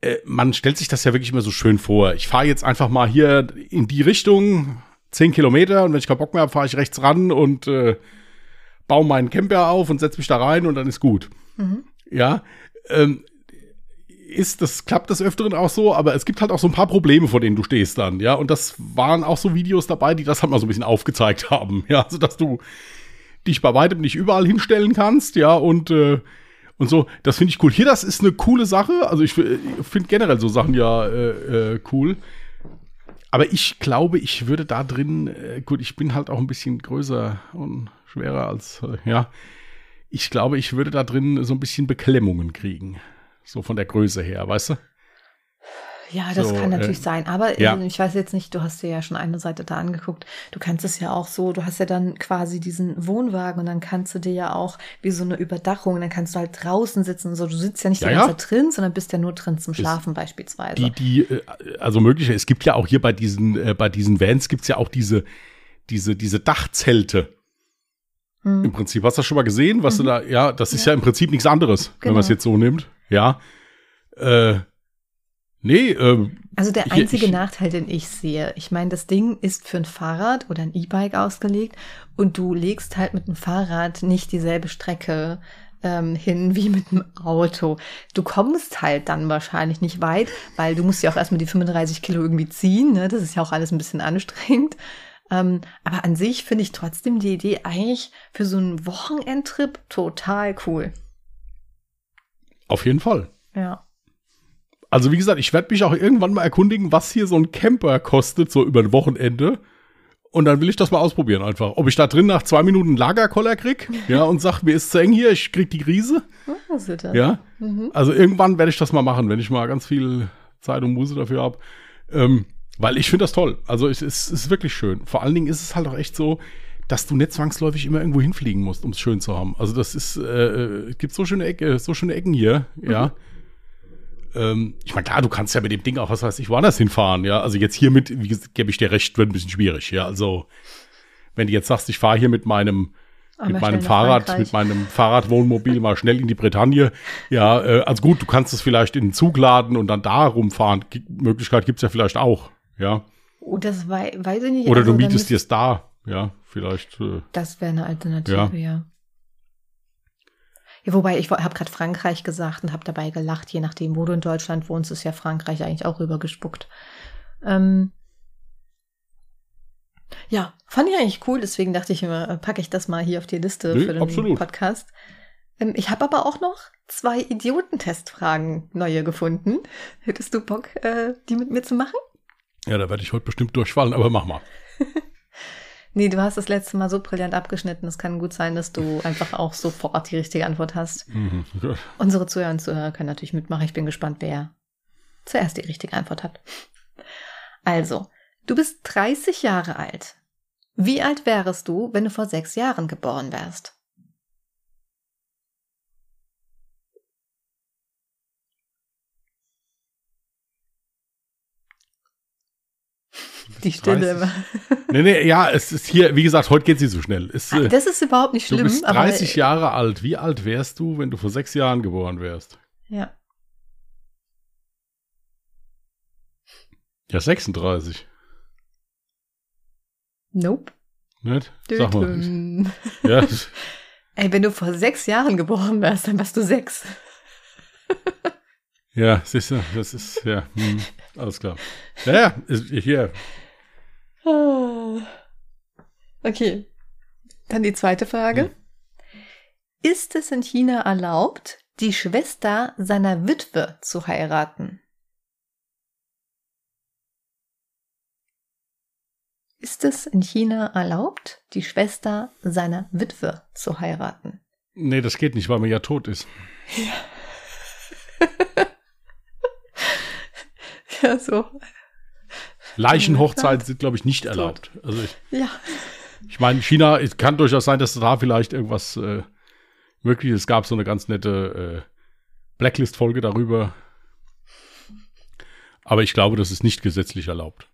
äh, man stellt sich das ja wirklich immer so schön vor. Ich fahre jetzt einfach mal hier in die Richtung, zehn Kilometer, und wenn ich keinen Bock mehr habe, fahre ich rechts ran und äh, baue meinen Camper auf und setze mich da rein und dann ist gut. Mhm. Ja, ähm, ist, das klappt des Öfteren auch so, aber es gibt halt auch so ein paar Probleme, vor denen du stehst dann, ja. Und das waren auch so Videos dabei, die das halt mal so ein bisschen aufgezeigt haben, ja. Also, dass du, dich bei weitem nicht überall hinstellen kannst, ja, und, äh, und so, das finde ich cool. Hier, das ist eine coole Sache. Also ich, ich finde generell so Sachen ja äh, äh, cool. Aber ich glaube, ich würde da drin, äh, gut, ich bin halt auch ein bisschen größer und schwerer als, äh, ja. Ich glaube, ich würde da drin so ein bisschen Beklemmungen kriegen. So von der Größe her, weißt du? Ja, das So, kann natürlich äh, sein. Aber ja. äh, ich weiß jetzt nicht, du hast dir ja schon eine Seite da angeguckt. Du kannst es ja auch so, du hast ja dann quasi diesen Wohnwagen und dann kannst du dir ja auch wie so eine Überdachung, dann kannst du halt draußen sitzen so. Du sitzt ja nicht Ja, die ganze ja. Zeit drin, sondern bist ja nur drin zum Schlafen beispielsweise. Die, die, äh, also mögliche, es gibt ja auch hier bei diesen, äh, bei diesen Vans gibt's ja auch diese, diese, diese Dachzelte. Hm. Im Prinzip. Hast du das schon mal gesehen? Was du da, ja, das ist ja, Ja. im Prinzip nichts anderes, wenn Genau. man es jetzt so nimmt. Ja. Äh, nee, äh, Also der einzige ich- Nachteil, den ich sehe, ich meine, das Ding ist für ein Fahrrad oder ein E-Bike ausgelegt und du legst halt mit dem Fahrrad nicht dieselbe Strecke ähm, hin wie mit dem Auto. Du kommst halt dann wahrscheinlich nicht weit, weil du musst ja auch erstmal die 35 Kilo irgendwie ziehen. Ne? Das ist ja auch alles ein bisschen anstrengend. Ähm, aber an sich finde ich trotzdem die Idee eigentlich für so einen Wochenendtrip total cool. auf jeden Fall. Ja. Also wie gesagt, ich werde mich auch irgendwann mal erkundigen, was hier so ein Camper kostet, so über ein Wochenende. Und dann will ich das mal ausprobieren einfach. Ob ich da drin nach zwei Minuten Lagerkoller krieg, ja, und sag, mir ist zu eng hier, ich krieg die Krise, Was ist das? ja. Mhm. Also irgendwann werde ich das mal machen, wenn ich mal ganz viel Zeit und Muße dafür habe. Ähm, weil ich finde das toll. Also es ist, es ist wirklich schön. Vor allen Dingen ist es halt auch echt so, dass du nicht zwangsläufig immer irgendwo hinfliegen musst, um es schön zu haben. Also das ist, äh, es gibt so schöne Ecke, so schöne Ecken hier, ja. Ähm, ich meine, klar, du kannst ja mit dem Ding auch, was weiß ich, woanders hinfahren, ja. Also jetzt hiermit, wie gesagt, gebe ich dir recht, wird ein bisschen schwierig, ja. Also, wenn du jetzt sagst, ich fahre hier mit meinem, mit meinem Fahrrad, Frankreich. mit meinem Fahrradwohnmobil mal schnell in die Bretagne, ja, äh, also gut, du kannst es vielleicht in den Zug laden und dann da rumfahren. G Möglichkeit gibt's ja vielleicht auch, ja. Oh, das wei weiß ich nicht. Oder Also, du mietest dir es da, ja, vielleicht. Äh, Das wäre eine Alternative, ja. ja. wobei, ich habe gerade Frankreich gesagt und habe dabei gelacht. Je nachdem, wo du in Deutschland wohnst, ist ja Frankreich eigentlich auch rübergespuckt. Ähm ja, fand ich eigentlich cool. Deswegen dachte ich immer, äh, packe ich das mal hier auf die Liste Nee, für den absolut. Podcast. Ähm, ich habe aber auch noch zwei Idiotentestfragen neue gefunden. Hättest du Bock, äh, die mit mir zu machen? Ja, da werde ich heute bestimmt durchfallen, aber mach mal. Nee, du hast das letzte Mal so brillant abgeschnitten. Es kann gut sein, dass du einfach auch sofort die richtige Antwort hast. Mhm. Unsere Zuhörer und Zuhörer können natürlich mitmachen. Ich bin gespannt, wer zuerst die richtige Antwort hat. Also, du bist 30 Jahre alt. Wie alt wärest du, wenn du vor sechs Jahren geboren wärst? Die Stille. 30. Nee, nee, ja, es ist hier, wie gesagt, heute geht sie so schnell. Es, äh, Das ist überhaupt nicht du schlimm. bist aber- 30 Jahre alt. Wie alt wärst du, wenn du vor sechs Jahren geboren wärst? Ja. Ja, 36. Nope. Nicht? Sag mal. Ja, Ey, wenn du vor sechs Jahren geboren wärst, dann warst du sechs. ja, siehst du, das ist, ja, hm, alles klar. Ja, ja, hier, Ah. Okay. Dann die zweite Frage. Hm. Ist es in China erlaubt, die Schwester seiner Witwe zu heiraten? Ist es in China erlaubt, die Schwester seiner Witwe zu heiraten? nee, das geht nicht, weil man ja tot ist. Ja, so. Leichenhochzeiten sind, glaube ich, nicht erlaubt. Also ich, Ja. ich meine, China, es kann durchaus sein, dass da vielleicht irgendwas äh, wirklich, es gab so eine ganz nette äh, Blacklist-Folge darüber. Aber ich glaube, das ist nicht gesetzlich erlaubt.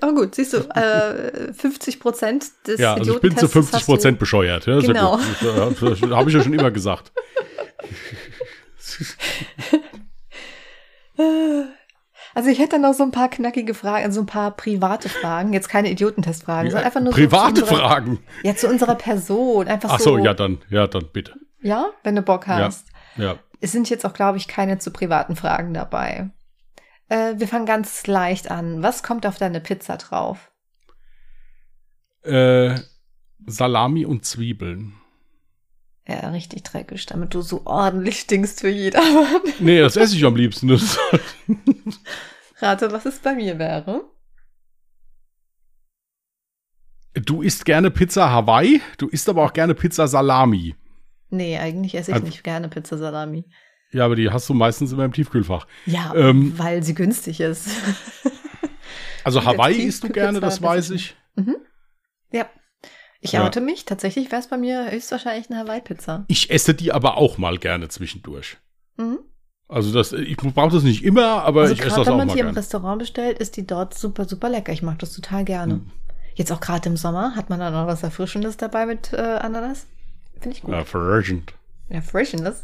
Aber gut, siehst du, äh, 50 Prozent des Ja, also ich bin zu Idiotentests 50 hast du- Prozent bescheuert. Ja, ist ja Genau. Das, äh, habe ich ja schon immer gesagt. Also ich hätte noch so ein paar knackige Fragen, also ein paar private Fragen, jetzt keine Idiotentestfragen, sondern einfach nur Private so unserer, Fragen. Ja, zu unserer Person, einfach Ach so. so, ja, dann, ja, dann bitte. Ja, wenn du Bock Ja. hast. Ja. Es sind jetzt auch, glaube ich, keine zu privaten Fragen dabei. Äh, wir fangen ganz leicht an. Was kommt auf deine Pizza drauf? Äh, Salami und Zwiebeln. Ja, richtig dreckig, damit du so ordentlich stinkst für jedermann. Nee, das esse ich am liebsten. Rate, was es bei mir wäre. du isst gerne Pizza Hawaii, du isst aber auch gerne Pizza Salami. Nee, eigentlich esse ich Also- nicht gerne Pizza Salami. Ja, aber die hast du meistens immer im Tiefkühlfach. Ja, Ähm, weil sie günstig ist. Also Hawaii isst du gerne, das weiß ich. ja. Ich Ja. oute mich. Tatsächlich wäre es bei mir höchstwahrscheinlich eine Hawaii-Pizza. Ich esse die aber auch mal gerne zwischendurch. Mhm. Also das, ich brauche das nicht immer, aber Also ich esse das wenn auch man mal sie im gerne. Restaurant bestellt, ist die dort super, super lecker. Ich mag das total gerne. Hm. Jetzt auch gerade im Sommer hat man dann noch was Erfrischendes dabei mit äh, Ananas. Finde ich gut. Verrückend. Erfrischendes.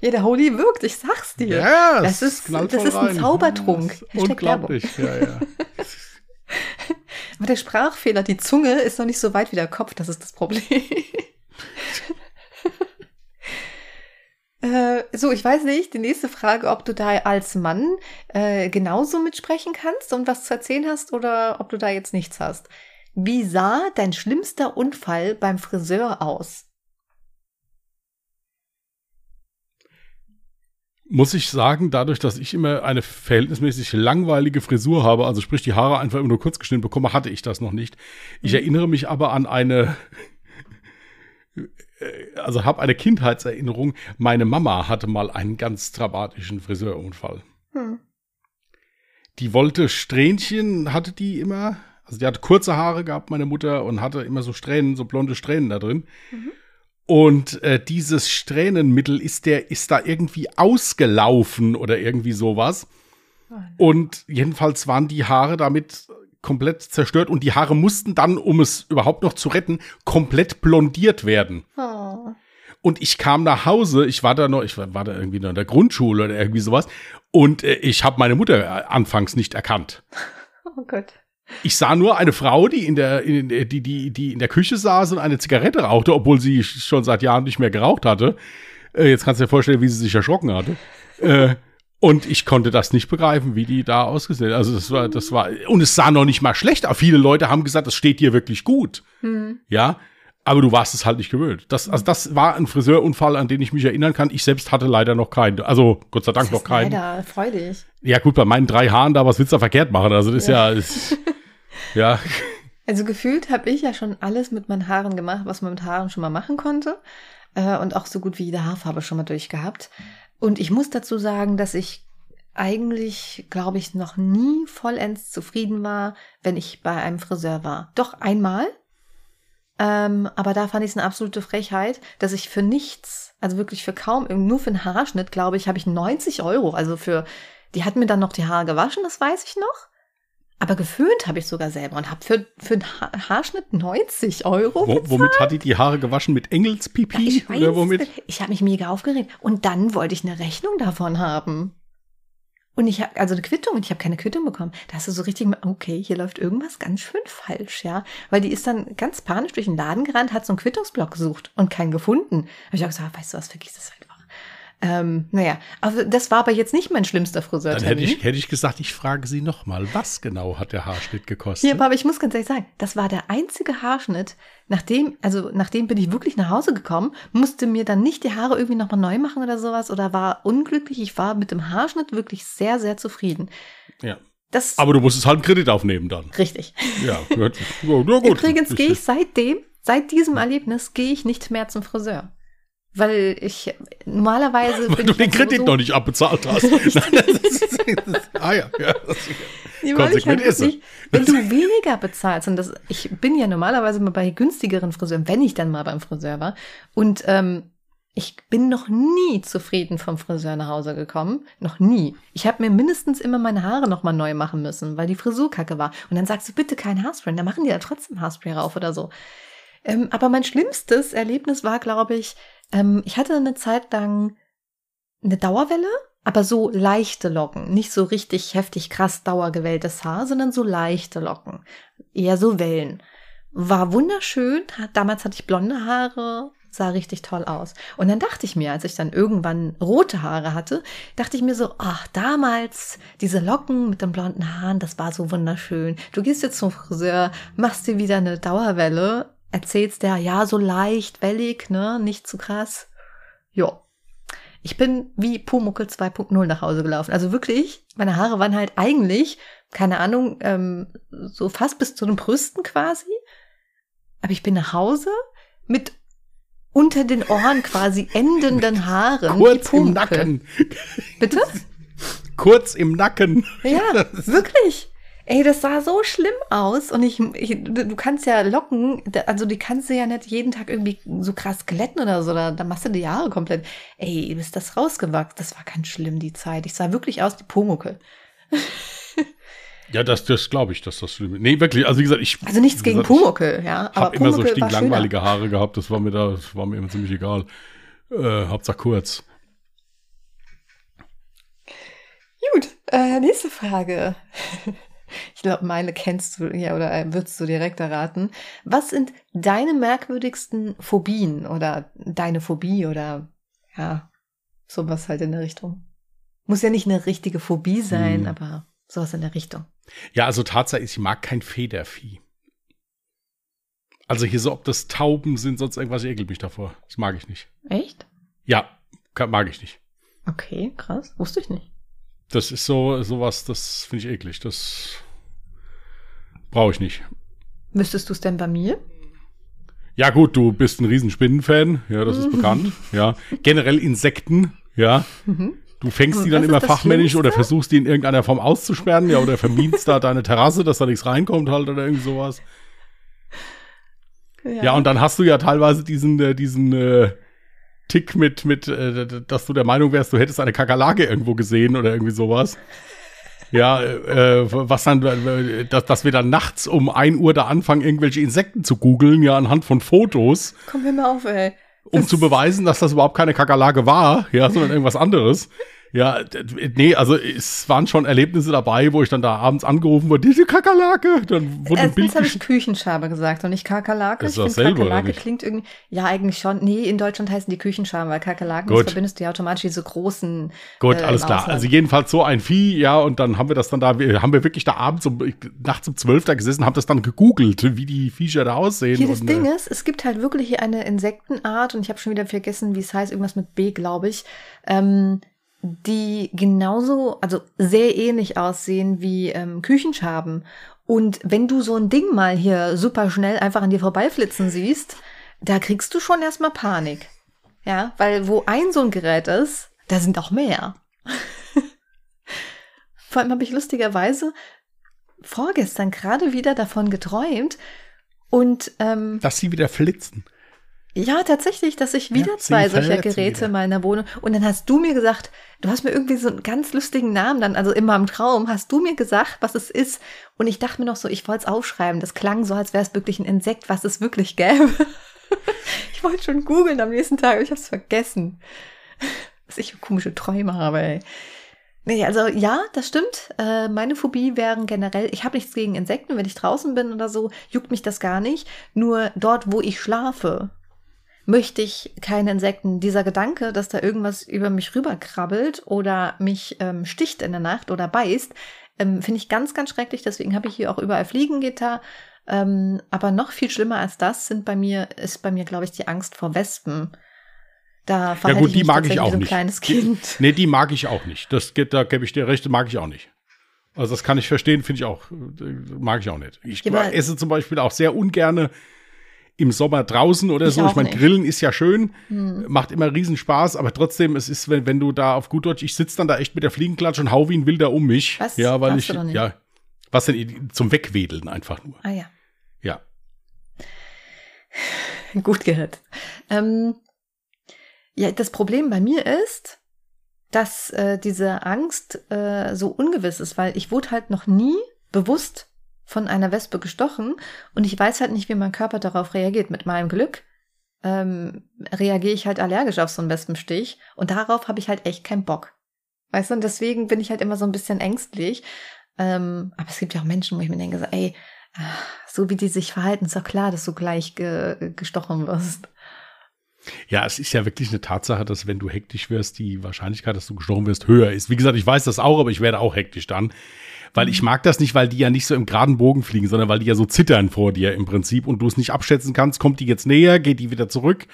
ja, der Holy wirkt, ich sag's dir. Ja, Das es ist- das ist ein rein. Zaubertrunk. Werbung. Unglaublich, ja, ja. Aber der Sprachfehler, die Zunge ist noch nicht so weit wie der Kopf, das ist das Problem. äh, so, ich weiß nicht, die nächste Frage, ob du da als Mann äh, genauso mitsprechen kannst und was zu erzählen hast oder ob du da jetzt nichts hast. Wie sah dein schlimmster Unfall beim Friseur aus? Muss ich sagen, dadurch, dass ich immer eine verhältnismäßig langweilige Frisur habe, also sprich die Haare einfach immer nur kurz geschnitten bekomme, hatte ich das noch nicht. Ich Mhm. erinnere mich aber an eine, äh, also habe eine Kindheitserinnerung. Meine Mama hatte mal einen ganz dramatischen Friseurunfall. Hm. Die wollte Strähnchen, hatte die immer. Also die hatte kurze Haare gehabt, meine Mutter, und hatte immer so Strähnen, so blonde Strähnen da drin. Mhm. Und äh, dieses Strähnenmittel ist der, ist da irgendwie ausgelaufen oder irgendwie sowas. Und jedenfalls waren die Haare damit komplett zerstört und die Haare mussten dann, um es überhaupt noch zu retten, komplett blondiert werden. Oh. Und ich kam nach Hause, ich war da noch, ich war, war da irgendwie noch in der Grundschule oder irgendwie sowas. Und äh, ich habe meine Mutter äh, anfangs nicht erkannt. oh Gott. Ich sah nur eine Frau, die in der, in, der- die, die, die in der Küche saß und eine Zigarette rauchte, obwohl sie schon seit Jahren nicht mehr geraucht hatte. Äh, jetzt kannst du dir vorstellen, wie sie sich erschrocken hatte. äh, und ich konnte das nicht begreifen, wie die da ausgesehen. Also das war, das war, und es sah noch nicht mal schlecht aus. Viele Leute haben gesagt, das steht dir wirklich gut. Hm. Ja. Aber du warst es halt nicht gewöhnt. Das, also das war ein Friseurunfall, an den ich mich erinnern kann. Ich selbst hatte leider noch keinen. Also Gott sei Dank Das noch keinen. leider freudig. Ja gut, bei meinen drei Haaren da, was willst du da verkehrt machen? Also das ist ja, ist, ja. Also gefühlt habe ich ja schon alles mit meinen Haaren gemacht, was man mit Haaren schon mal machen konnte. Äh, und auch so gut wie jede Haarfarbe schon mal durchgehabt. Und ich muss dazu sagen, dass ich eigentlich, glaube ich, noch nie vollends zufrieden war, wenn ich bei einem Friseur war. Doch einmal. Ähm, aber da fand ich es eine absolute Frechheit, dass ich für nichts, also wirklich für kaum, nur für einen Haarschnitt, glaube ich, habe ich 90 Euro. Also für, die hat mir dann noch die Haare gewaschen, das weiß ich noch. Aber geföhnt habe ich sogar selber und habe für, für einen ha Haarschnitt 90 Euro. Wo, womit hat die die Haare gewaschen? Mit Engelspipi? ich weiß, Oder womit? ich habe mich mega aufgeregt. Und dann wollte ich eine Rechnung davon haben. Und ich habe, also eine Quittung, und ich habe keine Quittung bekommen. Da hast du so richtig, okay, hier läuft irgendwas ganz schön falsch, ja. Weil die ist dann ganz panisch durch den Laden gerannt, hat so einen Quittungsblock gesucht und keinen gefunden. Habe ich auch gesagt, weißt du was, vergiss das. Ähm, naja, aber das war aber jetzt nicht mein schlimmster Dann Friseurtermin. hätte ich, hätte ich gesagt, ich frage sie nochmal, was genau hat der Haarschnitt gekostet? Ja, aber ich muss ganz ehrlich sagen, das war der einzige Haarschnitt, nachdem, also nachdem bin ich wirklich nach Hause gekommen, musste mir dann nicht die Haare irgendwie nochmal neu machen oder sowas oder war unglücklich. Ich war mit dem Haarschnitt wirklich sehr, sehr zufrieden. ja. Das Aber du musstest halt einen Kredit aufnehmen dann. richtig. Ja, gut. Ja, gut. Übrigens gehe ich seitdem, seit diesem Erlebnis, gehe ich nicht mehr zum Friseur. Weil ich normalerweise Weil bin du den ja Kredit noch nicht abbezahlt hast. Nein, das ist, das ist, ah ja, ja. Das, ich Konsequent halt ist wirklich, wenn du weniger bezahlst, und das, ich bin ja normalerweise mal bei günstigeren Friseuren, wenn ich dann mal beim Friseur war, und ähm, ich bin noch nie zufrieden vom Friseur nach Hause gekommen. Noch nie. Ich habe mir mindestens immer meine Haare nochmal neu machen müssen, weil die Frisur kacke war. Und dann sagst du, bitte kein Haarspray. Dann machen die da trotzdem Haarspray rauf oder so. Ähm, aber mein schlimmstes Erlebnis war, glaube ich, ähm, ich hatte eine Zeit lang eine Dauerwelle, aber so leichte Locken. Nicht so richtig heftig krass dauergewelltes Haar, sondern so leichte Locken. Eher so Wellen. War wunderschön. Damals hatte ich blonde Haare, sah richtig toll aus. Und dann dachte ich mir, als ich dann irgendwann rote Haare hatte, dachte ich mir so, ach, damals diese Locken mit den blonden Haaren, das war so wunderschön. Du gehst jetzt zum Friseur, machst dir wieder eine Dauerwelle, erzählst der, ja, so leicht, wellig, ne, nicht zu krass. Jo. Ich bin wie Pumuckel 2.0 nach Hause gelaufen. Also wirklich, meine Haare waren halt eigentlich, keine Ahnung, ähm, so fast bis zu den Brüsten quasi. Aber ich bin nach Hause mit unter den Ohren quasi endenden Haaren. Kurz im Nacken. Bitte? Kurz im Nacken. Ja, wirklich. Ey, das sah so schlimm aus und ich, ich, du kannst ja locken, also die kannst du ja nicht jeden Tag irgendwie so krass glätten oder so, da, da machst du die Haare komplett. Ey, ist das rausgewachsen? Das war ganz schlimm, die Zeit. Ich sah wirklich aus wie Pumuckel. Ja, das, das glaube ich, dass das schlimm ist. Nee, wirklich, also wie gesagt, ich. Also nichts gegen Pumuckel, ja. Ich habe immer so stinklangweilige Haare gehabt, das war mir da, das war mir immer ziemlich egal. Äh, Hauptsache kurz. Gut, äh, nächste Frage. Ich glaube, meine kennst du ja oder äh, würdest du direkt erraten. Was sind deine merkwürdigsten Phobien oder deine Phobie oder ja, sowas halt in der Richtung? Muss ja nicht eine richtige Phobie sein, hm. aber sowas in der Richtung. Ja, also Tatsache ist, ich mag kein Federvieh. Also hier so, ob das Tauben sind, sonst irgendwas, ich ekel mich davor. Das mag ich nicht. Echt? Ja, mag ich nicht. Okay, krass. Wusste ich nicht. Das ist so, sowas, das finde ich eklig. Das brauche ich nicht. Wüsstest du es denn bei mir? Ja, gut, du bist ein Riesenspinnenfan. Ja, das ist bekannt. Ja. Generell Insekten. Ja. Mhm. Du fängst die dann immer fachmännisch Schlimmste? oder versuchst die in irgendeiner Form auszusperren, ja, oder vermienst da deine Terrasse, dass da nichts reinkommt halt oder irgendwie sowas. Ja. ja, und dann hast du ja teilweise diesen, äh, diesen äh, Tick mit, mit äh, dass du der Meinung wärst, du hättest eine Kakerlake irgendwo gesehen oder irgendwie sowas. Ja, äh, was dann, äh, dass, dass wir dann nachts um ein Uhr da anfangen, irgendwelche Insekten zu googeln, ja, anhand von Fotos. Komm mir mal auf, ey um zu beweisen, dass das überhaupt keine Kakerlake war, ja, sondern irgendwas anderes. Ja, nee, also es waren schon Erlebnisse dabei, wo ich dann da abends angerufen wurde, diese Kakerlake. Dann wurde Bild habe ich Küchenschabe gesagt und nicht Kakerlake. Ist ich finde Kakerlake klingt irgendwie, ja eigentlich schon. Nee, in Deutschland heißen die Küchenschaben, weil Kakerlaken, Gut. das verbindest du ja automatisch diese großen. Gut, äh, alles klar. Also jedenfalls so ein Vieh, ja, und dann haben wir das dann da, haben wir wirklich da abends um, nachts um zwölf da gesessen, haben das dann gegoogelt, wie die Viecher da aussehen. Hier das und, Ding äh, ist, es gibt halt wirklich eine Insektenart und ich habe schon wieder vergessen, wie es heißt, irgendwas mit B, glaube ich. Ähm, die genauso, also sehr ähnlich aussehen wie ähm, Küchenschaben. Und wenn du so ein Ding mal hier super schnell einfach an dir vorbeiflitzen siehst, da kriegst du schon erstmal Panik. Ja, weil wo ein so ein Gerät ist, da sind auch mehr. Vor allem habe ich lustigerweise vorgestern gerade wieder davon geträumt und ähm, dass sie wieder flitzen. Ja, tatsächlich, dass ich wieder ja, zwei solcher Geräte in meiner Wohnung. Und dann hast du mir gesagt, du hast mir irgendwie so einen ganz lustigen Namen dann, also in meinem Traum, hast du mir gesagt, was es ist. Und ich dachte mir noch so, ich wollte es aufschreiben. Das klang so, als wäre es wirklich ein Insekt, was es wirklich gäbe. ich wollte schon googeln am nächsten Tag, aber ich habe es vergessen. Was ich für komische Träume habe, ey. Nee, also ja, das stimmt. Äh, meine Phobie wären generell, ich habe nichts gegen Insekten, wenn ich draußen bin oder so, juckt mich das gar nicht. Nur dort, wo ich schlafe, möchte ich keine Insekten. Dieser Gedanke, dass da irgendwas über mich rüberkrabbelt oder mich ähm, sticht in der Nacht oder beißt, ähm, finde ich ganz, ganz schrecklich. Deswegen habe ich hier auch überall Fliegengitter. Ähm, aber noch viel schlimmer als das sind bei mir, ist bei mir, glaube ich, die Angst vor Wespen. Da ja gut, die mag ich auch nicht. Kleines kind. Die, nee, die mag ich auch nicht. Das geht, da gebe ich dir recht, mag ich auch nicht. Also das kann ich verstehen, finde ich auch, mag ich auch nicht. Ich ja, esse zum Beispiel auch sehr ungerne im Sommer draußen oder ich so. Ich meine, Grillen ist ja schön, hm. macht immer riesen Spaß, aber trotzdem, es ist, wenn, wenn du da auf gut Deutsch, ich sitze dann da echt mit der Fliegenklatsche und hau wie ein Wilder um mich. Was? Ja, weil ich, ja, was denn, zum Wegwedeln einfach nur. Ah ja. Ja. Gut gehört. Ähm, ja, das Problem bei mir ist, dass äh, diese Angst äh, so ungewiss ist, weil ich wurde halt noch nie bewusst von einer Wespe gestochen und ich weiß halt nicht, wie mein Körper darauf reagiert. Mit meinem Glück ähm, reagiere ich halt allergisch auf so einen Wespenstich und darauf habe ich halt echt keinen Bock. Weißt du, und deswegen bin ich halt immer so ein bisschen ängstlich. Ähm, aber es gibt ja auch Menschen, wo ich mir denke, so, ey, so wie die sich verhalten, ist doch klar, dass du gleich ge gestochen wirst. Ja, es ist ja wirklich eine Tatsache, dass wenn du hektisch wirst, die Wahrscheinlichkeit, dass du gestochen wirst, höher ist. Wie gesagt, ich weiß das auch, aber ich werde auch hektisch dann. Weil ich mag das nicht, weil die ja nicht so im geraden Bogen fliegen, sondern weil die ja so zittern vor dir im Prinzip und du es nicht abschätzen kannst, kommt die jetzt näher, geht die wieder zurück.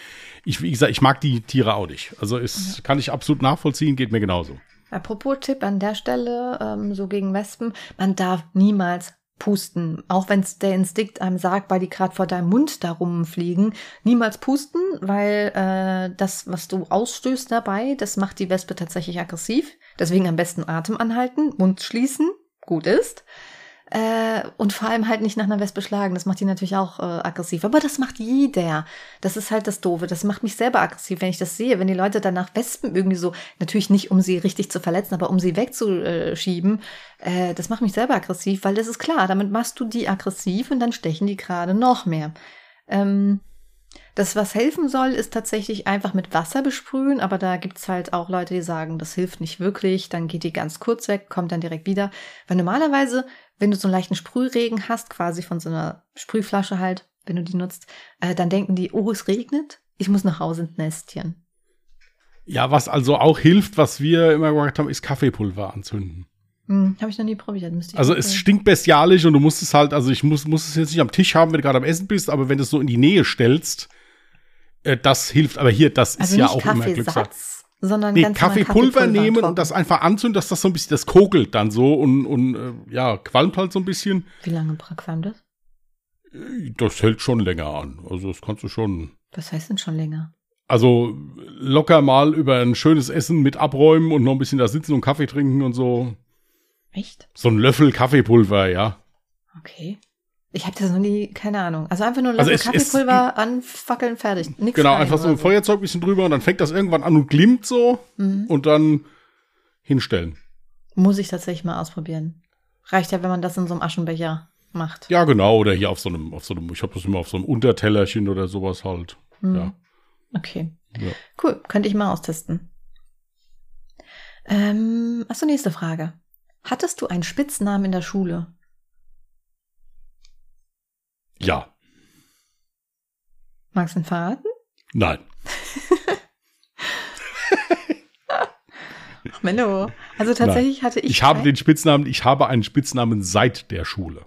Ich, wie gesagt, ich mag die Tiere auch nicht. Also es kann ich absolut nachvollziehen, geht mir genauso. Apropos Tipp an der Stelle, ähm, so gegen Wespen, man darf niemals pusten. Auch wenn es der Instinkt einem sagt, weil die gerade vor deinem Mund da rumfliegen, niemals pusten, weil äh, das, was du ausstößt dabei, das macht die Wespe tatsächlich aggressiv. Deswegen am besten Atem anhalten, Mund schließen, gut ist. Äh, und vor allem halt nicht nach einer Wespe schlagen. Das macht die natürlich auch äh, aggressiv. Aber das macht jeder. Das ist halt das Doofe. Das macht mich selber aggressiv, wenn ich das sehe. Wenn die Leute danach Wespen irgendwie so, natürlich nicht, um sie richtig zu verletzen, aber um sie wegzuschieben, äh, das macht mich selber aggressiv, weil das ist klar. Damit machst du die aggressiv und dann stechen die gerade noch mehr. Ähm, das, was helfen soll, ist tatsächlich einfach mit Wasser besprühen, aber da gibt's halt auch Leute, die sagen, das hilft nicht wirklich, dann geht die ganz kurz weg, kommt dann direkt wieder. Weil normalerweise, wenn du so einen leichten Sprühregen hast, quasi von so einer Sprühflasche halt, wenn du die nutzt, äh, dann denken die, oh, es regnet, ich muss nach Hause ins Nestchen. Ja, was also auch hilft, was wir immer gemacht haben, ist Kaffeepulver anzünden. Hm, Habe ich noch nie probiert. Also mal es probieren. stinkt bestialisch und du musst es halt, also ich muss, muss es jetzt nicht am Tisch haben, wenn du gerade am Essen bist, aber wenn du es so in die Nähe stellst, äh, das hilft. Aber hier, das also ist ja auch immer Glückssache. Kaffeesatz, sondern Nee, ganz normal Kaffeepulver nehmen trocken. und das einfach anzünden, dass das so ein bisschen, das kokelt dann so und, und äh, ja, qualmt halt so ein bisschen. Wie lange qualmt das? Das hält schon länger an. Also das kannst du schon. Was heißt denn schon länger? Also locker mal über ein schönes Essen mit abräumen und noch ein bisschen da sitzen und Kaffee trinken und so. Echt? So ein Löffel Kaffeepulver, ja. Okay. Ich habe das noch nie, keine Ahnung. Also einfach nur ein Also es- es- Kaffeepulver anfackeln, fertig. Nix Genau, einfach so ein Feuerzeug bisschen drüber und dann fängt das irgendwann an und glimmt so Mhm. und dann hinstellen. Muss ich tatsächlich mal ausprobieren. Reicht ja, wenn man das in so einem Aschenbecher macht. Ja, genau, oder hier auf so einem, auf so einem, ich habe das immer auf so einem Untertellerchen oder sowas halt. Mhm. Ja. Okay. Ja. Cool, könnte ich mal austesten. Ähm, achso, nächste Frage. Hattest du einen Spitznamen in der Schule? Ja. Magst du ihn verraten? Nein. Ach, Menno. Also tatsächlich hatte ich. Ich habe den Spitznamen, ich habe einen Spitznamen seit der Schule.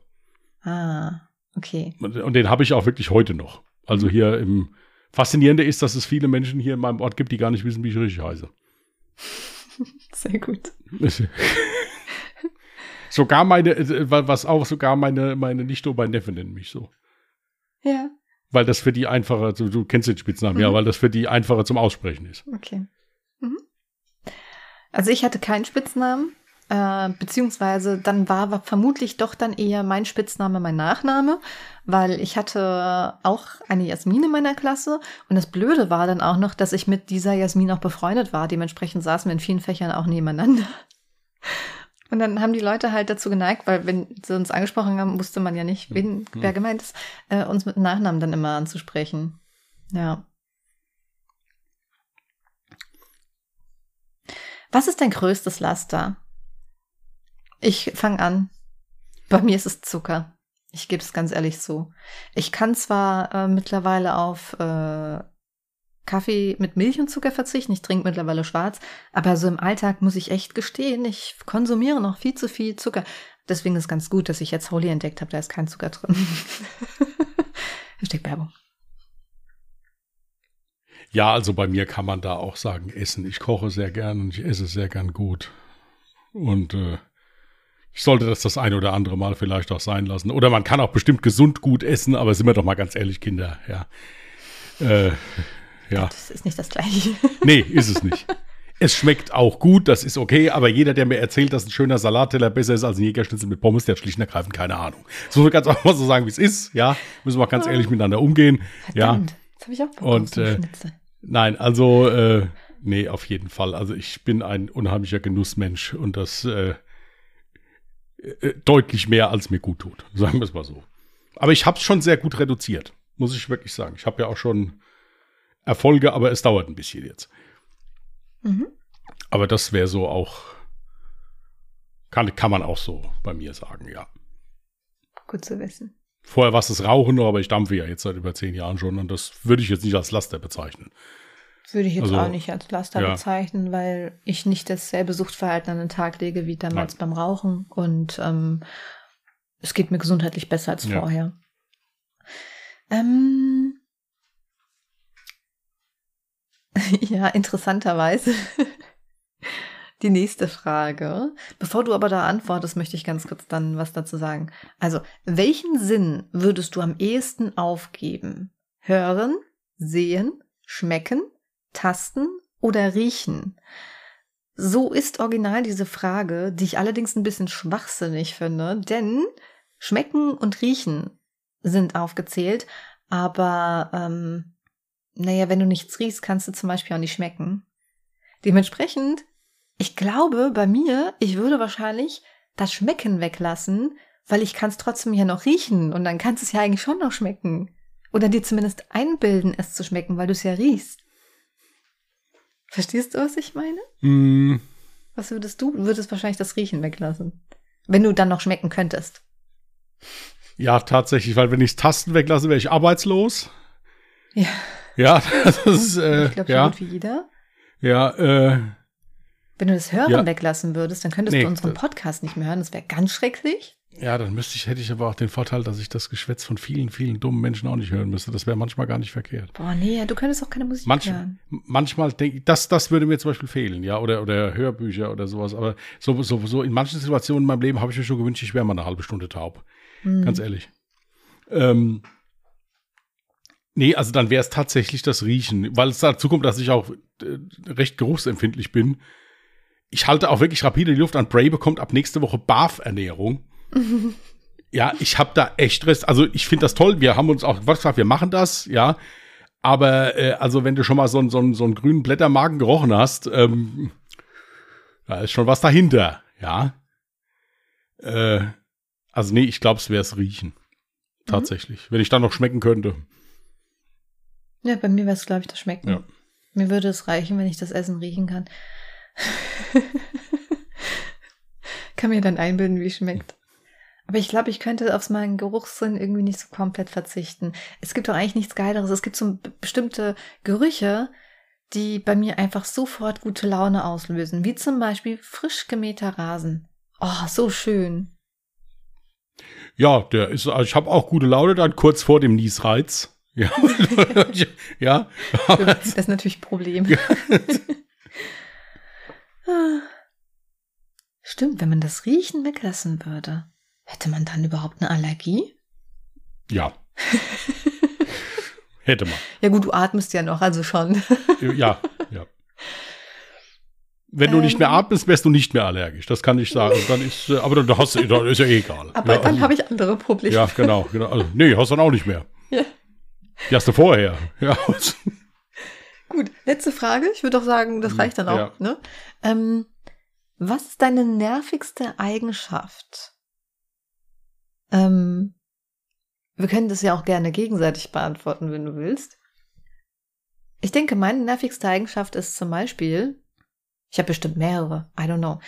Ah, okay. Und, und den habe ich auch wirklich heute noch. Also hier im Faszinierende ist, dass es viele Menschen hier in meinem Ort gibt, die gar nicht wissen, wie ich richtig heiße. Sehr gut. sogar meine, äh, was auch sogar meine, meine Nichte und mein Neffe nennen mich so. Ja, Weil das für die einfacher, du, du kennst den Spitznamen, ja, Mhm. weil das für die einfacher zum Aussprechen ist. okay. Mhm. Also ich hatte keinen Spitznamen, äh, beziehungsweise dann war, war vermutlich doch dann eher mein Spitzname mein Nachname, weil ich hatte auch eine Jasmin in meiner Klasse und das Blöde war dann auch noch, dass ich mit dieser Jasmin auch befreundet war. Dementsprechend saßen wir in vielen Fächern auch nebeneinander. Und dann haben die Leute halt dazu geneigt, weil wenn sie uns angesprochen haben, wusste man ja nicht, wen, wer gemeint ist, äh, uns mit Nachnamen dann immer anzusprechen. Ja. Was ist dein größtes Laster? Ich fange an. Bei mir ist es Zucker. Ich gebe es ganz ehrlich zu. Ich kann zwar äh, mittlerweile auf äh, Kaffee mit Milch und Zucker verzichten. Ich trinke mittlerweile schwarz. Aber so im Alltag muss ich echt gestehen, ich konsumiere noch viel zu viel Zucker. Deswegen ist ganz gut, dass ich jetzt Holy entdeckt habe. Da ist kein Zucker drin. Hashtag Werbung. Ja, also bei mir kann man da auch sagen, essen. Ich koche sehr gern und ich esse sehr gern gut. Und äh, ich sollte das das ein oder andere Mal vielleicht auch sein lassen. Oder man kann auch bestimmt gesund gut essen, aber sind wir doch mal ganz ehrlich, Kinder, ja. Äh, ja. Das ist nicht das Gleiche. Nee, ist es nicht. Es schmeckt auch gut, das ist okay, aber jeder, der mir erzählt, dass ein schöner Salatteller besser ist als ein Jägerschnitzel mit Pommes, der hat schlicht und ergreifend keine Ahnung. So wir ganz einfach mal so sagen, wie es ist, ja. Müssen wir ganz ehrlich miteinander umgehen. Ja. Verdammt. Jetzt habe ich auch Bock Und, äh. Nein, also, äh, nee, auf jeden Fall. Also ich bin ein unheimlicher Genussmensch und das äh, äh, deutlich mehr, als mir gut tut. Sagen wir es mal so. Aber ich habe es schon sehr gut reduziert, muss ich wirklich sagen. Ich habe ja auch schon Erfolge, aber es dauert ein bisschen jetzt. Mhm. Aber das wäre so auch, kann, kann man auch so bei mir sagen, ja. Gut zu wissen. Vorher war es das Rauchen nur, aber ich dampfe ja jetzt seit über zehn Jahren schon und das würde ich jetzt nicht als Laster bezeichnen. Würde ich jetzt Also, auch nicht als Laster ja. bezeichnen, weil ich nicht dasselbe Suchtverhalten an den Tag lege wie damals beim Rauchen und ähm, es geht mir gesundheitlich besser als Ja. vorher. Ähm, ja, interessanterweise. Die nächste Frage. Bevor du aber da antwortest, möchte ich ganz kurz dann was dazu sagen. Also, welchen Sinn würdest du am ehesten aufgeben? Hören, sehen, schmecken, tasten oder riechen? So ist original diese Frage, die ich allerdings ein bisschen schwachsinnig finde, denn schmecken und riechen sind aufgezählt, aber ähm, naja, wenn du nichts riechst, kannst du zum Beispiel auch nicht schmecken. Dementsprechend, ich glaube, bei mir, ich würde wahrscheinlich das Schmecken weglassen, weil ich kann es trotzdem ja noch riechen und dann kannst du es ja eigentlich schon noch schmecken. Oder dir zumindest einbilden, es zu schmecken, weil du es ja riechst. Verstehst du, was ich meine? Mm, Was würdest du? Du würdest wahrscheinlich das Riechen weglassen. Wenn du dann noch schmecken könntest. ja, tatsächlich, weil wenn ich Tasten weglasse, wäre ich arbeitslos. Ja, Ja, das ist, äh, ich glaube, so ja, gut wie jeder. ja, äh, Wenn du das Hören Ja. weglassen würdest, dann könntest Nee, du unseren Podcast nicht mehr hören. Das wäre ganz schrecklich. ja, dann müsste ich, hätte ich aber auch den Vorteil, dass ich das Geschwätz von vielen, vielen dummen Menschen auch nicht hören müsste. Das wäre manchmal gar nicht verkehrt. Boah, nee, du könntest auch keine Musik Manch, hören. manchmal denke ich, das, das würde mir zum Beispiel fehlen, ja, oder, oder Hörbücher oder sowas. Aber so, so, so in manchen Situationen in meinem Leben habe ich mir schon gewünscht, ich wäre mal eine halbe Stunde taub. Hm. Ganz ehrlich. Ähm, nee, also dann wäre es tatsächlich das Riechen, weil es dazu kommt, dass ich auch äh, recht geruchsempfindlich bin. Ich halte auch wirklich rapide die Luft an. Bray bekommt ab nächste Woche Barf-Ernährung. ja, ich habe da echt Rest. Also ich finde das toll. Wir haben uns auch gesagt, wir machen das, ja. Aber äh, also wenn du schon mal so, einen- so, einen- so einen grünen Blättermagen gerochen hast, ähm, da ist schon was dahinter, ja. Äh, also nee, ich glaube, es wäre es riechen. Tatsächlich. Wenn ich dann noch schmecken könnte. Ja, bei mir wäre es, glaube ich, das Schmecken. Ja. Mir würde es reichen, wenn ich das Essen riechen kann. kann mir dann einbilden, wie es schmeckt. Aber ich glaube, ich könnte auf meinen Geruchssinn irgendwie nicht so komplett verzichten. Es gibt doch eigentlich nichts Geileres. Es gibt so bestimmte Gerüche, die bei mir einfach sofort gute Laune auslösen. Wie zum Beispiel frisch gemähter Rasen. Oh, so schön. Ja, der ist, also ich habe auch gute Laune dann kurz vor dem Niesreiz. Ja, ja. Das ist natürlich ein Problem. Stimmt, wenn man das Riechen weglassen würde, hätte man dann überhaupt eine Allergie? ja. Hätte man. Ja gut, du atmest ja noch, also schon. Ja, ja. Wenn du nicht mehr Ähm. atmest, wärst du nicht mehr allergisch. Das kann ich sagen. Dann ist, äh, aber dann hast dann ist ja egal. Aber ja, dann also- habe ich andere Probleme. Ja, genau, genau. Also, nee, hast du dann auch nicht mehr. Ja. Die hast du vorher. Ja. Gut, letzte Frage. Ich würde auch sagen, das Mhm, reicht dann auch. ja. Ne? Ähm, was ist deine nervigste Eigenschaft? Ähm, wir können das ja auch gerne gegenseitig beantworten, wenn du willst. Ich denke, meine nervigste Eigenschaft ist zum Beispiel, ich habe bestimmt mehrere, I don't know.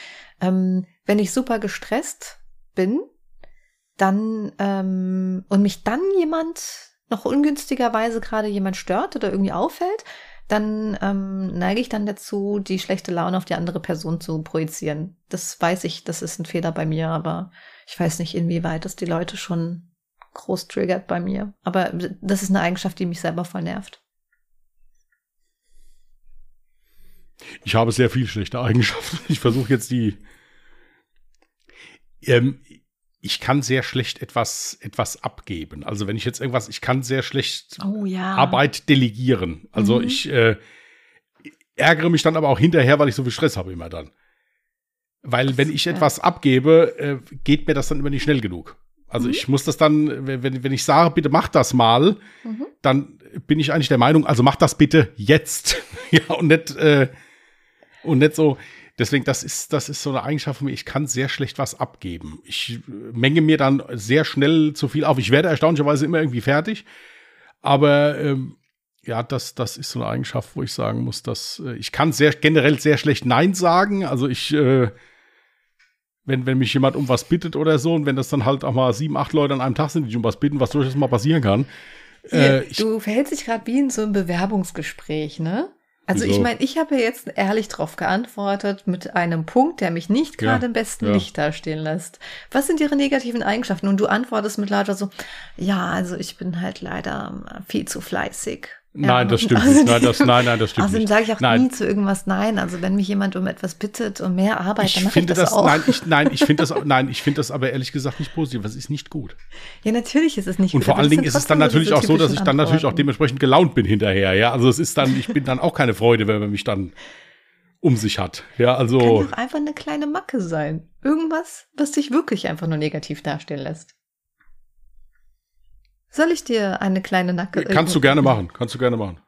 Ähm, wenn ich super gestresst bin, dann ähm, und mich dann jemand noch ungünstigerweise gerade jemand stört oder irgendwie auffällt, dann ähm, neige ich dann dazu, die schlechte Laune auf die andere Person zu projizieren. Das weiß ich, das ist ein Fehler bei mir, aber ich weiß nicht, inwieweit das die Leute schon groß triggert bei mir. Aber das ist eine Eigenschaft, die mich selber voll nervt. Ich habe sehr viel schlechte Eigenschaften. Ich versuche jetzt die. Ähm, ich kann sehr schlecht etwas, etwas abgeben. Also wenn ich jetzt irgendwas, ich kann sehr schlecht Oh ja. Arbeit delegieren. Also Mhm. ich äh, ärgere mich dann aber auch hinterher, weil ich so viel Stress habe immer dann. Weil wenn ich etwas abgebe, äh, geht mir das dann immer nicht schnell genug. Also Mhm. ich muss das dann, wenn, wenn ich sage, bitte mach das mal, Mhm. dann bin ich eigentlich der Meinung, also mach das bitte jetzt. ja, und nicht, äh, und nicht so. Deswegen, das ist, das ist so eine Eigenschaft von mir. Ich kann sehr schlecht was abgeben. Ich äh, menge mir dann sehr schnell zu viel auf. Ich werde erstaunlicherweise immer irgendwie fertig. Aber ähm, ja, das, das ist so eine Eigenschaft, wo ich sagen muss, dass äh, ich kann sehr generell sehr schlecht Nein sagen. Also ich, äh, wenn, wenn mich jemand um was bittet oder so und wenn das dann halt auch mal sieben, acht Leute an einem Tag sind, die um was bitten, was durchaus mal passieren kann. Äh, du verhältst dich gerade wie in so einem Bewerbungsgespräch, ne? Also Wieso? ich meine, ich habe ja jetzt ehrlich drauf geantwortet mit einem Punkt, der mich nicht gerade ja, im besten ja. Licht dastehen lässt. Was sind Ihre negativen Eigenschaften? Und du antwortest mit lauter so, ja, also ich bin halt leider viel zu fleißig. Nein, das stimmt also, nicht. Nein, das, nein, nein, das stimmt außerdem nicht. sage ich auch nein. nie zu irgendwas Nein. Also wenn mich jemand um etwas bittet und mehr Arbeit, ich dann mache ich das, das auch. Nein, ich, nein, ich finde das, nein, ich finde das aber ehrlich gesagt nicht positiv. Das ist nicht gut. Ja, natürlich ist es nicht und gut. Und vor allen Dingen ist es dann natürlich auch so, dass ich dann Antworten. natürlich auch dementsprechend gelaunt bin hinterher. Ja, also es ist dann, ich bin dann auch keine Freude, wenn man mich dann um sich hat. Ja, also. Kann doch einfach eine kleine Macke sein. Irgendwas, was dich wirklich einfach nur negativ darstellen lässt. Soll ich dir eine kleine Nacke? Kannst du gerne machen, kannst du gerne machen.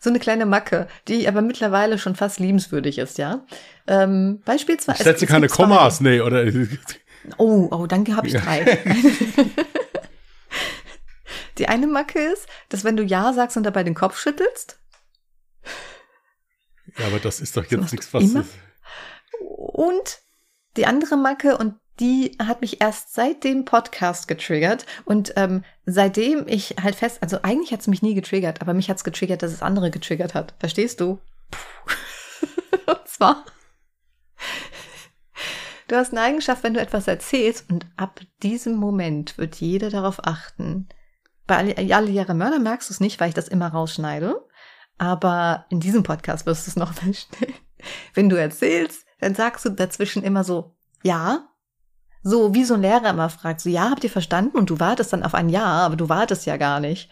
So eine kleine Macke, die aber mittlerweile schon fast liebenswürdig ist, ja. Ähm, beispielsweise. Ich setze keine Kommas, nee, oder? Oh, oh, danke, habe ich drei. die eine Macke ist, dass wenn du Ja sagst und dabei den Kopf schüttelst. Ja, aber das ist doch jetzt nichts, was. Immer? Und die andere Macke, und die hat mich erst seit dem Podcast getriggert. Und ähm, seitdem ich halt fest, also eigentlich hat es mich nie getriggert, aber mich hat es getriggert, dass es andere getriggert hat. Verstehst du? und zwar, du hast eine Eigenschaft, wenn du etwas erzählst und ab diesem Moment wird jeder darauf achten. Bei alle Jahre Mörder merkst du es nicht, weil ich das immer rausschneide. Aber in diesem Podcast wirst du es noch feststellen. Wenn du erzählst, dann sagst du dazwischen immer so, ja, so wie so ein Lehrer immer fragt, so ja, habt ihr verstanden? Und du wartest dann auf ein Ja, aber du wartest ja gar nicht.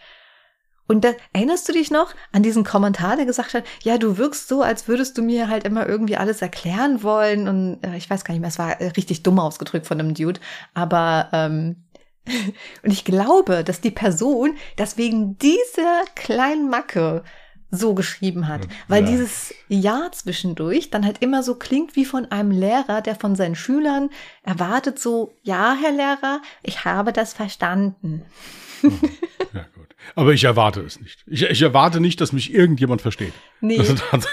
Und da, erinnerst du dich noch an diesen Kommentar, der gesagt hat, ja, du wirkst so, als würdest du mir halt immer irgendwie alles erklären wollen. Und äh, ich weiß gar nicht mehr, es war äh, richtig dumm ausgedrückt von einem Dude. Aber ähm, und ich glaube, dass die Person das wegen dieser kleinen Macke so geschrieben hat. Weil ja. dieses Ja zwischendurch dann halt immer so klingt wie von einem Lehrer, der von seinen Schülern erwartet so, ja, Herr Lehrer, ich habe das verstanden. Oh, ja, gut. Aber ich erwarte es nicht. Ich, ich erwarte nicht, dass mich irgendjemand versteht. Nee.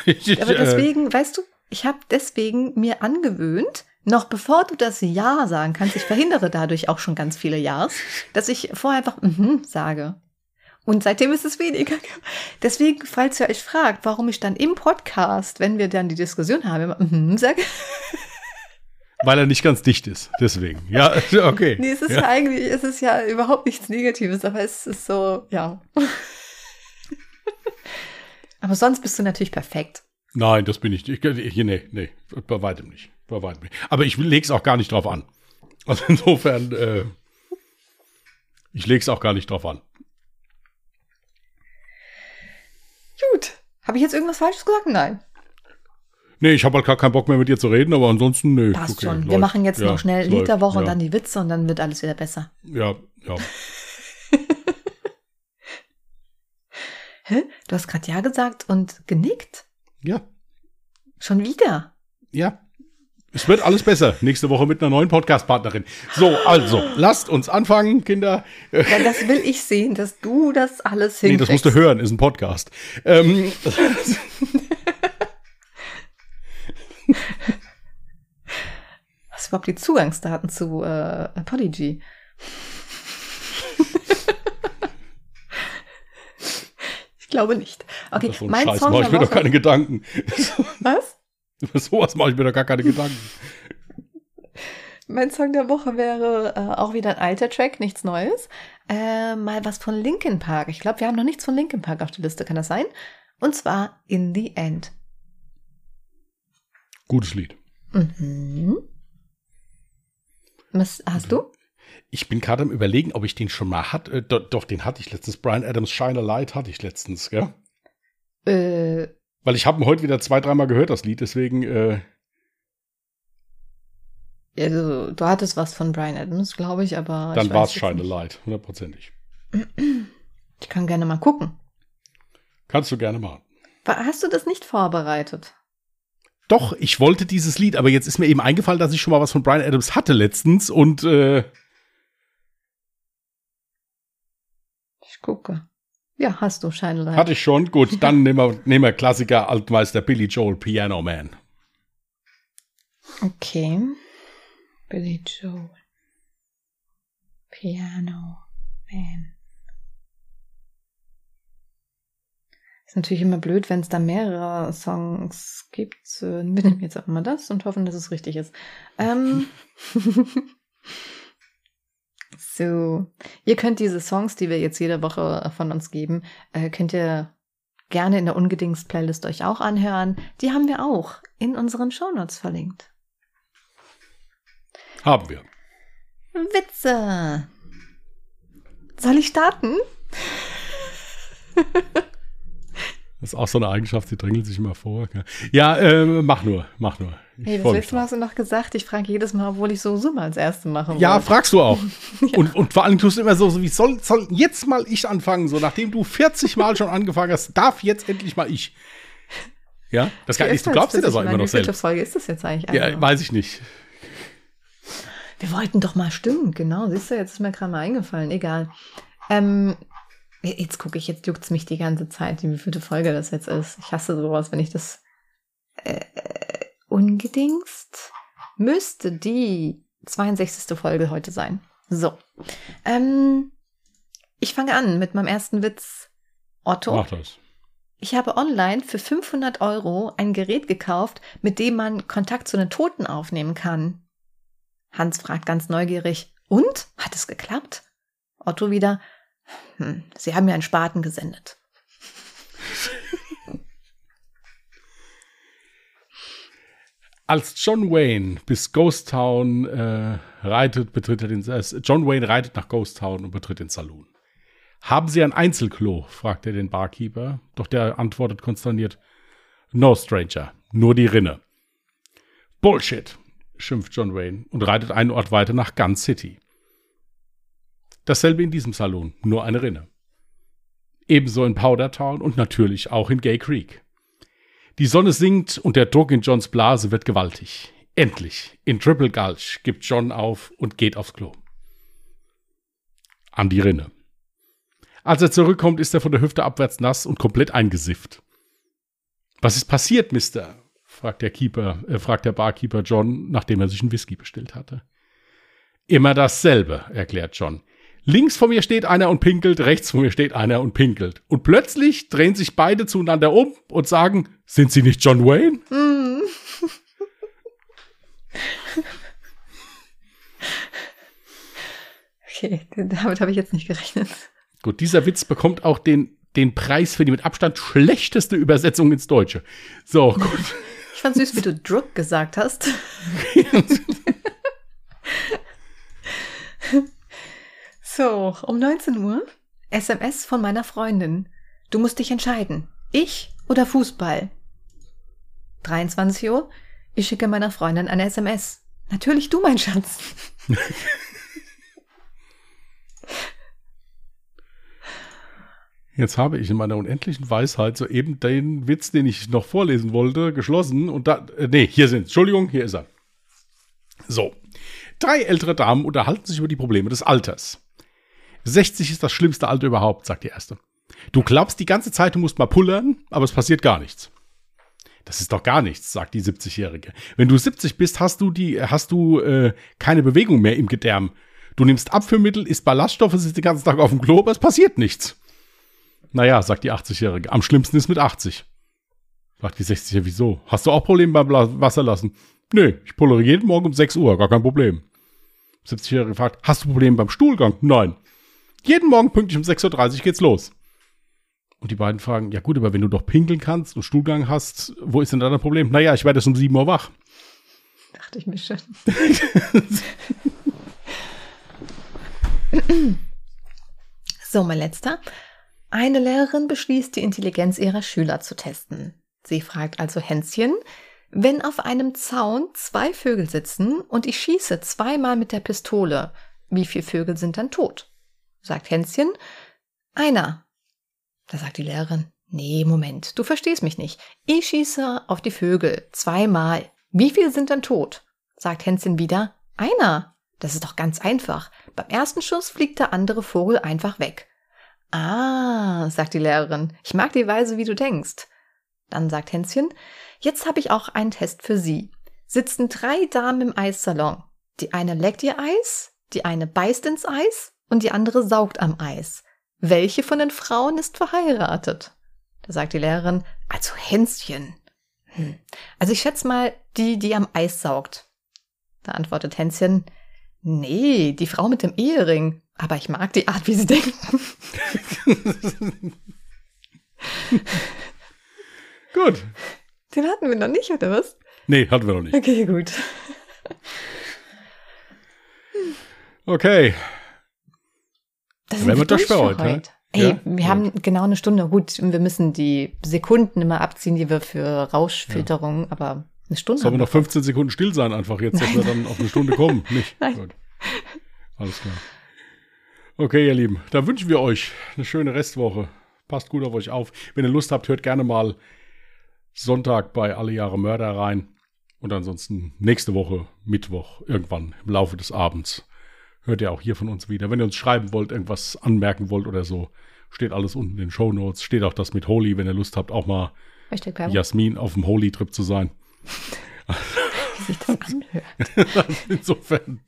Ich, Aber deswegen, äh, weißt du, ich habe deswegen mir angewöhnt, noch bevor du das Ja sagen kannst, ich verhindere dadurch auch schon ganz viele Ja's, dass ich vorher einfach mhm sage. Und seitdem ist es weniger. Deswegen, falls ihr euch fragt, warum ich dann im Podcast, wenn wir dann die Diskussion haben, immer mm sage. Weil er nicht ganz dicht ist. Deswegen. Ja, okay. Nee, es ist ja. ja eigentlich, es ist ja überhaupt nichts Negatives, aber es ist so, ja. aber sonst bist du natürlich perfekt. Nein, das bin ich nicht. Nee, nee, bei weitem nicht. Bei weitem nicht. Aber ich lege es auch gar nicht drauf an. Also insofern, äh, ich lege es auch gar nicht drauf an. Gut. Habe ich jetzt irgendwas Falsches gesagt? Nein. Nee, ich habe halt gar keinen Bock mehr mit dir zu reden, aber ansonsten, nee. Passt okay, schon. Läuft. Wir machen jetzt ja, noch schnell Lied der Woche ja. und dann die Witze und dann wird alles wieder besser. Ja, ja. Hä? Du hast gerade Ja gesagt und genickt? Ja. Schon wieder? Ja. Es wird alles besser. Nächste Woche mit einer neuen Podcast-Partnerin. So, also, lasst uns anfangen, Kinder. Ja, das will ich sehen, dass du das alles hinkriegst. Nee, das musst du hören, ist ein Podcast. Ähm, Was überhaupt die Zugangsdaten zu äh, Podigy? ich glaube nicht. Okay, mein Scheiß, Song mach ich mir doch keine Gedanken. Was? Über sowas mache ich mir da gar keine Gedanken. Mein Song der Woche wäre äh, auch wieder ein alter Track, nichts Neues. Äh, mal was von Linkin Park. Ich glaube, wir haben noch nichts von Linkin Park auf der Liste, kann das sein? Und zwar In the End. Gutes Lied. Mhm. Was hast du? Ich bin gerade am überlegen, ob ich den schon mal hatte. Äh, doch, doch, den hatte ich letztens. Brian Adams Shine a Light hatte ich letztens, gell? Äh, weil ich habe ihn heute wieder zwei, dreimal gehört, das Lied, deswegen. Äh ja, du, hattest was von Brian Adams, glaube ich, aber. Dann war es Shine Light, hundertprozentig. Ich kann gerne mal gucken. Kannst du gerne machen. Hast du das nicht vorbereitet? Doch, ich wollte dieses Lied, aber jetzt ist mir eben eingefallen, dass ich schon mal was von Brian Adams hatte letztens und äh Ich gucke. Ja, hast du Shine Hatte ich schon. Gut, dann nehmen wir, nehmen wir Klassiker Altmeister Billy Joel Piano Man. Okay. Billy Joel. Piano Man. Ist natürlich immer blöd, wenn es da mehrere Songs gibt. Wir nehmen jetzt auch mal das und hoffen, dass es richtig ist. Ähm so, ihr könnt diese Songs, die wir jetzt jede Woche von uns geben, äh, könnt ihr gerne in der Ungedingst-Playlist euch auch anhören. Die haben wir auch in unseren Shownotes verlinkt. Haben wir. Witze. Soll ich starten? Das ist auch so eine Eigenschaft, die drängelt sich immer vor. gell? Ja, äh, mach nur, mach nur. Ich Hey, das letzte Mal hast du noch gesagt, ich frage jedes Mal, obwohl ich so Summe als Erste mache. Ja, wollte. fragst du auch. Und, und vor allem tust du immer so, so wie soll, soll jetzt mal ich anfangen, so nachdem du 40 Mal schon angefangen hast, darf jetzt endlich mal ich. Ja, das kann, Wie du glaubst dir das auch immer noch selbst. Folge ist das jetzt eigentlich? Ja, Also, weiß ich nicht. wir wollten doch mal stimmen, genau. Siehst du, jetzt ist mir gerade mal eingefallen. Egal. Ähm, jetzt gucke ich, jetzt juckt's mich die ganze Zeit, wie viele Folge das jetzt ist. Ich hasse sowas, wenn ich das äh, ungedingst müsste die 62. Folge heute sein. So. Ähm, ich fange an mit meinem ersten Witz. Otto. Mach das. Ich habe online für 500 Euro ein Gerät gekauft, mit dem man Kontakt zu den Toten aufnehmen kann. Hans fragt ganz neugierig, und? Hat es geklappt? Otto wieder, hm, Sie haben mir einen Spaten gesendet. Als John Wayne bis Ghost Town äh, reitet, betritt er den äh, John Wayne reitet nach Ghost Town und betritt den Saloon. Haben Sie ein Einzelklo? fragt er den Barkeeper, doch der antwortet konsterniert: No, Stranger, nur die Rinne. Bullshit, schimpft John Wayne und reitet einen Ort weiter nach Gun City. Dasselbe in diesem Saloon, nur eine Rinne. Ebenso in Powder Town und natürlich auch in Gay Creek. Die Sonne sinkt und der Druck in Johns Blase wird gewaltig. Endlich, in Triple Gulch, gibt John auf und geht aufs Klo. An die Rinne. Als er zurückkommt, ist er von der Hüfte abwärts nass und komplett eingesifft. Was ist passiert, Mister? fragt der Keeper, äh, fragt der Barkeeper John, nachdem er sich einen Whisky bestellt hatte. Immer dasselbe, erklärt John. Links von mir steht einer und pinkelt, rechts von mir steht einer und pinkelt. Und plötzlich drehen sich beide zueinander um und sagen, sind Sie nicht John Wayne? Okay, damit habe ich jetzt nicht gerechnet. Gut, dieser Witz bekommt auch den, den Preis für die mit Abstand schlechteste Übersetzung ins Deutsche. So, gut. Ich fand süß, wie du Druck gesagt hast. so, um 19 Uhr. SMS von meiner Freundin. Du musst dich entscheiden. Ich oder Fußball? 23 Uhr. Ich schicke meiner Freundin eine SMS. Natürlich du, mein Schatz. Jetzt habe ich in meiner unendlichen Weisheit soeben den Witz, den ich noch vorlesen wollte, geschlossen. Und da, äh, nee, hier sind, Entschuldigung, hier ist er. So. Drei ältere Damen unterhalten sich über die Probleme des Alters. 60 ist das schlimmste Alter überhaupt, sagt die erste. Du glaubst die ganze Zeit, du musst mal pullern, aber es passiert gar nichts. Das ist doch gar nichts, sagt die 70-Jährige. Wenn du 70 bist, hast du die, hast du äh, keine Bewegung mehr im Gedärm. Du nimmst Abführmittel, isst Ballaststoffe, sitzt den ganzen Tag auf dem Klo, aber es passiert nichts. Naja, sagt die 80-Jährige. Am schlimmsten ist mit 80. Sagt die 60-Jährige, wieso? Hast du auch Probleme beim Bla- Wasserlassen? Nö, ich pullere jeden Morgen um 6 Uhr, gar kein Problem. 70-Jährige fragt, hast du Probleme beim Stuhlgang? Nein. Jeden Morgen pünktlich um 6.30 Uhr geht's los. Und die beiden fragen, ja gut, aber wenn du doch pinkeln kannst und Stuhlgang hast, wo ist denn da dein Problem? Naja, ich werde erst um 7 Uhr wach. Dachte ich mir schon. so, mein letzter. Eine Lehrerin beschließt, die Intelligenz ihrer Schüler zu testen. Sie fragt also Hänschen, wenn auf einem Zaun zwei Vögel sitzen und ich schieße zweimal mit der Pistole, wie viele Vögel sind dann tot? Sagt Hänschen, einer. Da sagt die Lehrerin, nee, Moment, du verstehst mich nicht. Ich schieße auf die Vögel zweimal. Wie viele sind dann tot? Sagt Hänschen wieder, einer. Das ist doch ganz einfach. Beim ersten Schuss fliegt der andere Vogel einfach weg. Ah, sagt die Lehrerin, ich mag die Weise, wie du denkst. Dann sagt Hänschen, jetzt habe ich auch einen Test für Sie. Sitzen drei Damen im Eissalon. Die eine leckt ihr Eis, die eine beißt ins Eis und die andere saugt am Eis. Welche von den Frauen ist verheiratet? Da sagt die Lehrerin, also Hänschen. Hm. Also ich schätze mal, die, die am Eis saugt. Da antwortet Hänschen, nee, die Frau mit dem Ehering. Aber ich mag die Art, wie sie denken. Gut. Den hatten wir noch nicht, oder was? Nee, hatten wir noch nicht. Okay, gut. Okay. Das Wenn wir durch für heute, ne? Ey, Ja? wir Gut. haben genau eine Stunde. Gut, wir müssen die Sekunden immer abziehen, die wir für Rauschfilterung, aber eine Stunde. Sollen wir noch 15 Sekunden still sein einfach jetzt, dass wir dann auf eine Stunde kommen? Nicht? Nein. Gut. Alles klar. Okay, ihr Lieben, dann wünschen wir euch eine schöne Restwoche. Passt gut auf euch auf. Wenn ihr Lust habt, hört gerne mal Sonntag bei Alle Jahre Mörder rein. Und ansonsten nächste Woche, Mittwoch, irgendwann im Laufe des Abends, hört ihr auch hier von uns wieder. Wenn ihr uns schreiben wollt, irgendwas anmerken wollt oder so, steht alles unten in den Show Notes. Steht auch das mit Holy, wenn ihr Lust habt, auch mal Jasmin auf dem Holy-Trip zu sein. wie sich das anhört. Insofern,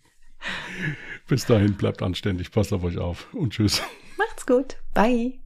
bis dahin bleibt anständig, passt auf euch auf und tschüss. Macht's gut. Bye.